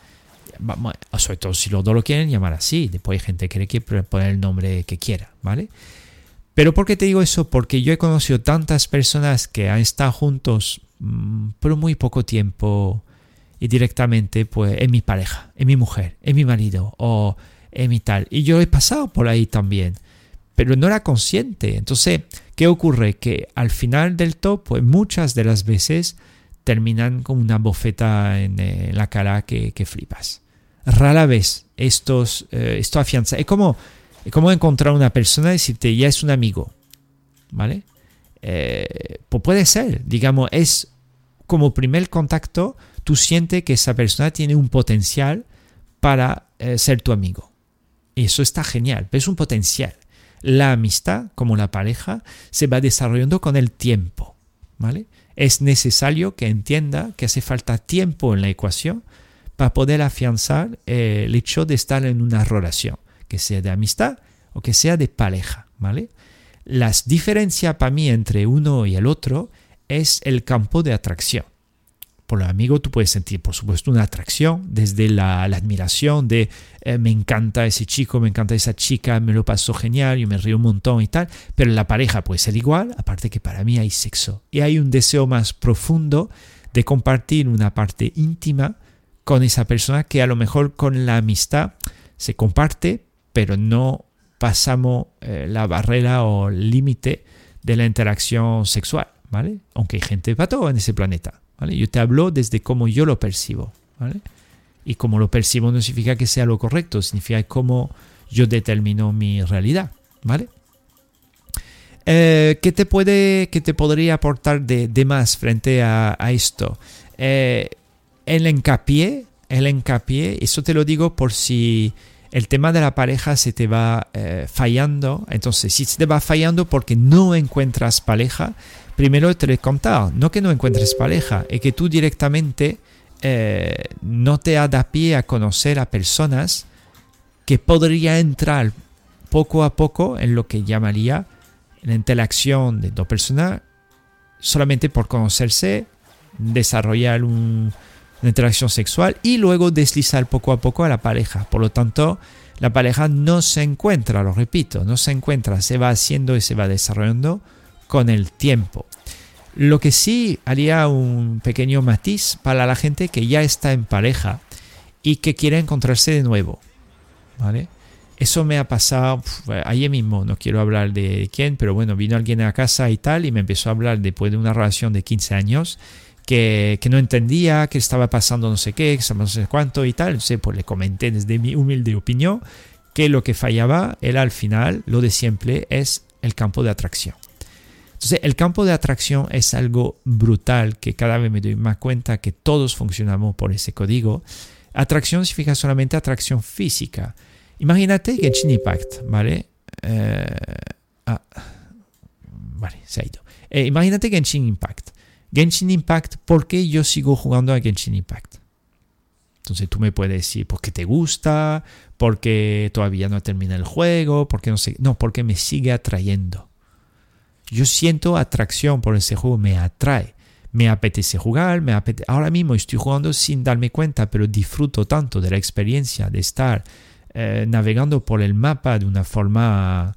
sobre todo si los dos lo quieren llamar así, después hay gente que quiere poner el nombre que quiera, ¿vale? Pero ¿por qué te digo eso? Porque yo he conocido tantas personas que han estado juntos mm, por muy poco tiempo, directamente pues es mi pareja, es mi mujer, es mi marido o es mi tal. Y yo he pasado por ahí también, pero no era consciente. Entonces, ¿qué ocurre? Que al final del todo, pues muchas de las veces terminan con una bofeta en, eh, la cara que, que, flipas. Rara vez estos, eh, esto afianza. Es como, es como encontrar una persona y decirte, ya es un amigo. ¿Vale? Eh, pues puede ser, digamos, es como primer contacto tú sientes que esa persona tiene un potencial para eh, ser tu amigo. Y eso está genial, es un potencial. La amistad, como la pareja, se va desarrollando con el tiempo. ¿vale? Es necesario que entienda que hace falta tiempo en la ecuación para poder afianzar eh, el hecho de estar en una relación, que sea de amistad o que sea de pareja. ¿vale? Las diferencias para mí entre uno y el otro es el campo de atracción. Por el amigo tú puedes sentir, por supuesto, una atracción desde la, admiración de eh, me encanta ese chico, me encanta esa chica, me lo paso genial, yo me río un montón y tal, pero la pareja puede ser igual, aparte que para mí hay sexo y hay un deseo más profundo de compartir una parte íntima con esa persona que a lo mejor con la amistad se comparte, pero no pasamos eh, la barrera o límite de la interacción sexual, ¿vale? Aunque hay gente para todo en ese planeta. Yo te hablo desde cómo yo lo percibo, Y como lo percibo no significa que sea lo correcto, significa cómo yo determino mi realidad, ¿vale? Eh, ¿qué, te puede, qué te podría aportar de, más frente a, esto? Eh, el hincapié, el hincapié, eso te lo digo por si el tema de la pareja se te va eh, fallando. Entonces, si se te va fallando porque no encuentras pareja, primero te lo he no que no encuentres pareja, es que tú directamente eh, no te da pie a conocer a personas que podría entrar poco a poco en lo que llamaría la interacción de dos personas solamente por conocerse, desarrollar una interacción sexual y luego deslizar poco a poco a la pareja. Por lo tanto, la pareja no se encuentra, lo repito, no se encuentra, se va haciendo y se va desarrollando con el tiempo. Lo que sí haría un pequeño matiz para la gente que ya está en pareja y que quiere encontrarse de nuevo. ¿Vale? Eso me ha pasado ayer mismo, no quiero hablar de quién, pero bueno, vino alguien a casa y tal y me empezó a hablar después de una relación de 15 años que, no entendía, que estaba pasando no sé qué, que no sé cuánto y tal. Entonces, pues le comenté desde mi humilde opinión que lo que fallaba era al final, lo de siempre, es el campo de atracción. Entonces, el campo de atracción es algo brutal que cada vez me doy más cuenta que todos funcionamos por ese código. Atracción significa solamente atracción física. Imagínate Genshin Impact, ¿vale? Eh, ah, vale, se ha ido. Eh, imagínate Genshin Impact. Genshin Impact, ¿por qué yo sigo jugando a Genshin Impact? Entonces tú me puedes decir, porque te gusta, porque todavía no termina el juego, porque no sé. No, porque me sigue atrayendo. Yo siento atracción por ese juego, me atrae. Me apetece jugar, me ahora mismo estoy jugando sin darme cuenta, pero disfruto tanto de la experiencia de estar eh, navegando por el mapa de una forma,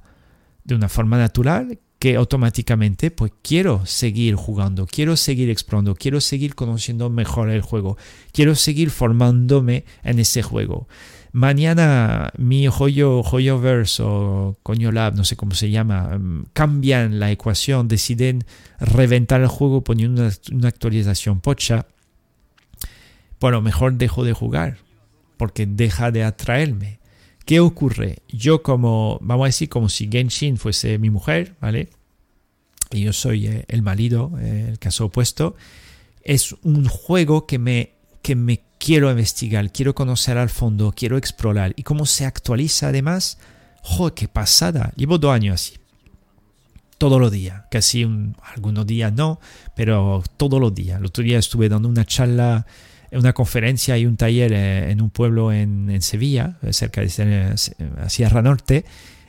de una forma natural que automáticamente pues quiero seguir jugando, quiero seguir explorando, quiero seguir conociendo mejor el juego, quiero seguir formándome en ese juego mañana mi joyo, joyoverse o coño lab, no sé cómo se llama, em, cambian la ecuación, deciden reventar el juego poniendo una, actualización pocha, bueno, mejor dejo de jugar, porque deja de atraerme. ¿Qué ocurre? Yo como, vamos a decir, como si Genshin fuese mi mujer, ¿vale? Y yo soy eh, el marido, eh, el caso opuesto. Es un juego que me, que me quiero investigar, quiero conocer al fondo, quiero explorar. Y cómo se actualiza además, ¡joder, qué pasada! Llevo dos años así. Todos los días, casi algunos días no, pero todos los días. El otro día estuve dando una charla, una conferencia y un taller eh, en un pueblo en, Sevilla, cerca de eh, Sierra Norte.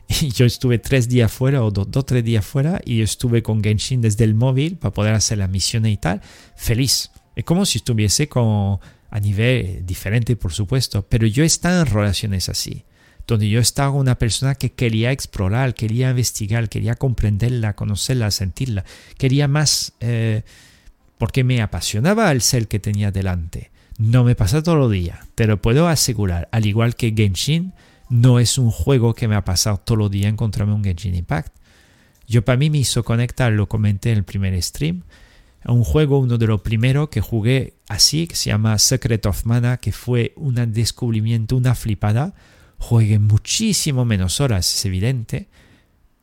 Y yo estuve tres días fuera o dos, dos, tres días fuera y estuve con Genshin desde el móvil para poder hacer la misión y tal. Feliz. Es como si estuviese con a nivel diferente, por supuesto, pero yo estaba en relaciones así, donde yo estaba una persona que quería explorar, quería investigar, quería comprenderla, conocerla, sentirla, quería más, eh, porque me apasionaba el ser que tenía delante. No me pasa todo el día, te lo puedo asegurar, al igual que Genshin, no es un juego que me ha pasado todo el día encontrarme un Genshin Impact. Yo para mí me hizo conectar, lo comenté en el primer stream, un juego, uno de los primeros que jugué así, que se llama Secret of Mana, que fue un descubrimiento, una flipada. Juegué muchísimo menos horas, es evidente,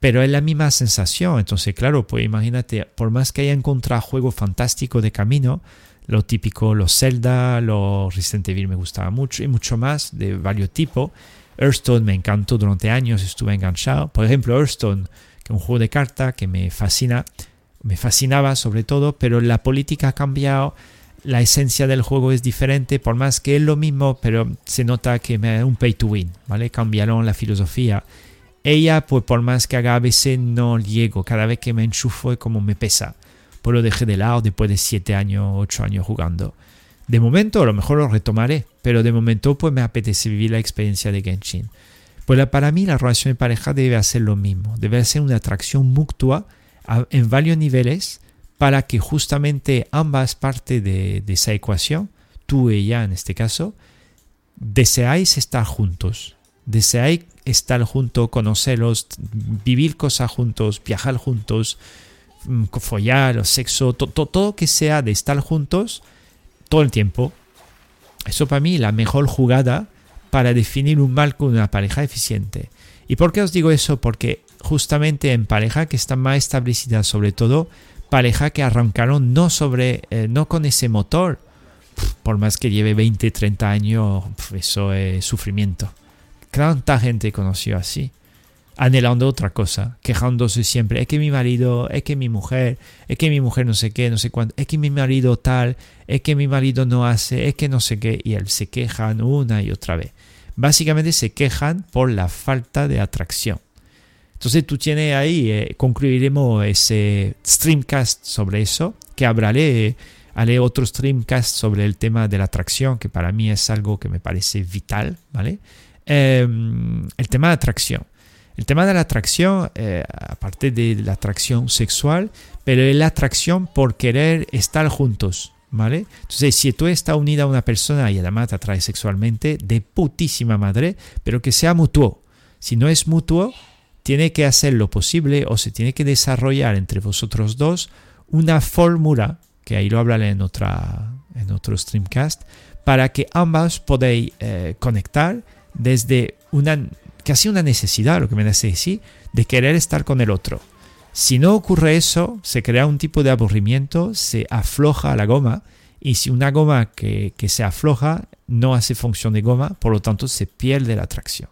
pero es la misma sensación. Entonces, claro, pues imagínate, por más que haya encontrado juegos fantásticos de camino, lo típico, los Zelda, los Resident Evil me gustaba mucho y mucho más de varios tipos. Hearthstone me encantó durante años, estuve enganchado. Por ejemplo, Hearthstone, que es un juego de carta que me fascina me fascinaba sobre todo, pero la política ha cambiado, la esencia del juego es diferente, por más que es lo mismo, pero se nota que es un pay to win, ¿vale? Cambiaron la filosofía. Ella, pues por más que haga a no llego, cada vez que me enchufo es como me pesa. Pues lo dejé de lado después de 7 años, 8 años jugando. De momento, a lo mejor lo retomaré, pero de momento pues me apetece vivir la experiencia de Genshin. Pues para mí la relación de pareja debe hacer lo mismo, debe ser una atracción mutua en varios niveles para que justamente ambas partes de, esa ecuación, tú y ella en este caso, deseáis estar juntos, deseáis estar juntos, conocerlos, vivir cosas juntos, viajar juntos, mm, follar, sexo, todo que sea de estar juntos todo el tiempo. Eso para mí la mejor jugada para definir un mal con una pareja eficiente. ¿Y por qué os digo eso? Porque justamente en pareja que están más establecidas, sobre todo pareja que arrancaron no sobre, eh, no con ese motor, por más que lleve 20, 30 años, eso es sufrimiento. ¿Cuánta gente conoció así? Anhelando otra cosa, quejándose siempre, es que mi marido, es que mi mujer, es que mi mujer no sé qué, no sé cuánto, es que mi marido tal, es que mi marido no hace, es que no sé qué, y él se quejan una y otra vez. Básicamente se quejan por la falta de atracción. Entonces tú tienes ahí, eh, concluiremos ese streamcast sobre eso, que hablaré, haré otro streamcast sobre el tema de la atracción, que para mí es algo que me parece vital, ¿vale? Em, el tema de atracción. El tema de la atracción, eh, aparte de la atracción sexual, pero es la atracción por querer estar juntos, ¿vale? Entonces, si tú estás unida a una persona y además te atrae sexualmente, de putísima madre, pero que sea mutuo. Si no es mutuo, tiene que hacer lo posible o se tiene que desarrollar entre vosotros dos una fórmula, que ahí lo hablaré en, otra, en otro streamcast, para que ambas podáis eh, conectar desde una casi una necesidad, lo que me hace decir, de querer estar con el otro. Si no ocurre eso, se crea un tipo de aburrimiento, se afloja la goma, y si una goma que, que se afloja no hace función de goma, por lo tanto se pierde la atracción.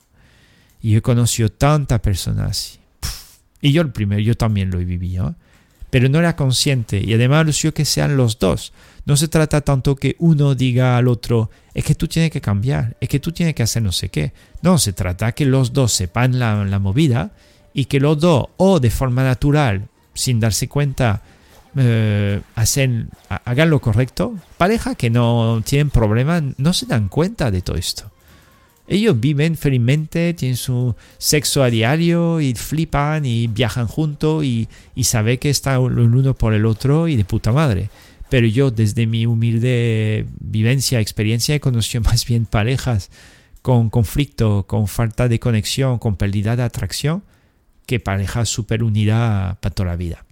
Y he conocido tantas personas así. Y yo el primero, yo también lo he vivido. Pero no era consciente. Y además lo que sean los dos. No se trata tanto que uno diga al otro, es que tú tienes que cambiar, es que tú tienes que hacer no sé qué. No, se trata que los dos sepan la, la movida y que los dos, o de forma natural, sin darse cuenta, eh, hacen, hagan lo correcto. Pareja que no tienen problemas, no se dan cuenta de todo esto. Ellos viven felizmente, tienen su sexo a diario y flipan y viajan juntos y, y saben que están el uno por el otro y de puta madre. Pero yo desde mi humilde vivencia, experiencia, he conocido más bien parejas con conflicto, con falta de conexión, con pérdida de atracción, que parejas súper unidas para toda la vida.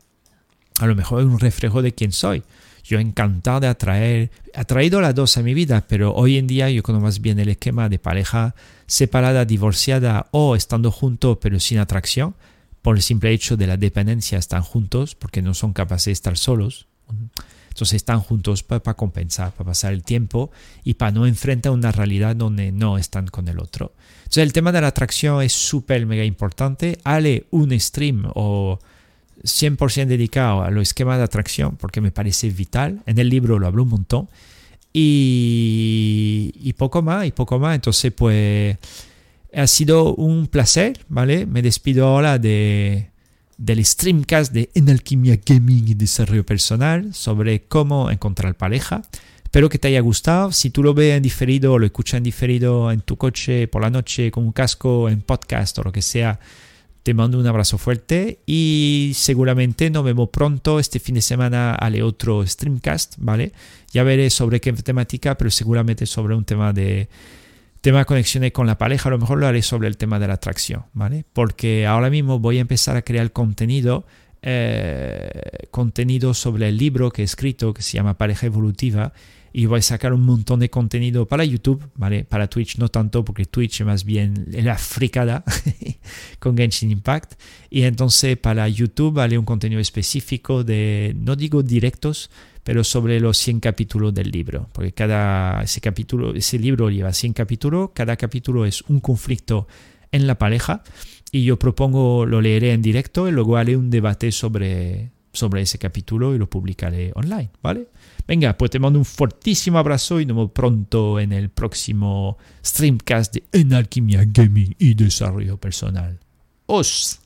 A lo mejor es un reflejo de quién soy. Yo encantado de atraer, atraído las dos a mi vida, pero hoy en día yo conozco más bien el esquema de pareja separada, divorciada o estando juntos pero sin atracción, por el simple hecho de la dependencia están juntos porque no son capaces de estar solos. Entonces están juntos para, compensar, para pasar el tiempo y para no enfrentar una realidad donde no están con el otro. Entonces el tema de la atracción es súper mega importante. Hale un stream o 100% dedicado a los esquemas de atracción porque me parece vital. En el libro lo hablo un montón. Y, y poco más, y poco más. Entonces, pues ha sido un placer, ¿vale? Me despido ahora de, del streamcast de En Alquimia Gaming y Desarrollo Personal sobre cómo encontrar pareja. Espero que te haya gustado. Si tú lo ves en diferido o lo escuchas en diferido en tu coche por la noche con un casco, en podcast o lo que sea, te mando un abrazo fuerte y seguramente nos vemos pronto. Este fin de semana haré otro streamcast, ¿vale? Ya veré sobre qué temática, pero seguramente sobre un tema de tema de conexiones con la pareja. A lo mejor lo haré sobre el tema de la atracción, ¿vale? Porque ahora mismo voy a empezar a crear contenido. Eh, contenido sobre el libro que he escrito que se llama Pareja Evolutiva y voy a sacar un montón de contenido para YouTube, ¿vale? Para Twitch no tanto, porque Twitch es más bien la fricada con Genshin Impact. Y entonces para YouTube vale un contenido específico de, no digo directos, pero sobre los 100 capítulos del libro, porque cada ese capítulo, ese libro lleva 100 capítulos, cada capítulo es un conflicto en la pareja y yo propongo lo leeré en directo y luego haré un debate sobre sobre ese capítulo y lo publicaré online, ¿vale? Venga, pues te mando un fortísimo abrazo y nos vemos pronto en el próximo streamcast de En Alquimia Gaming y Desarrollo Personal. ¡Os!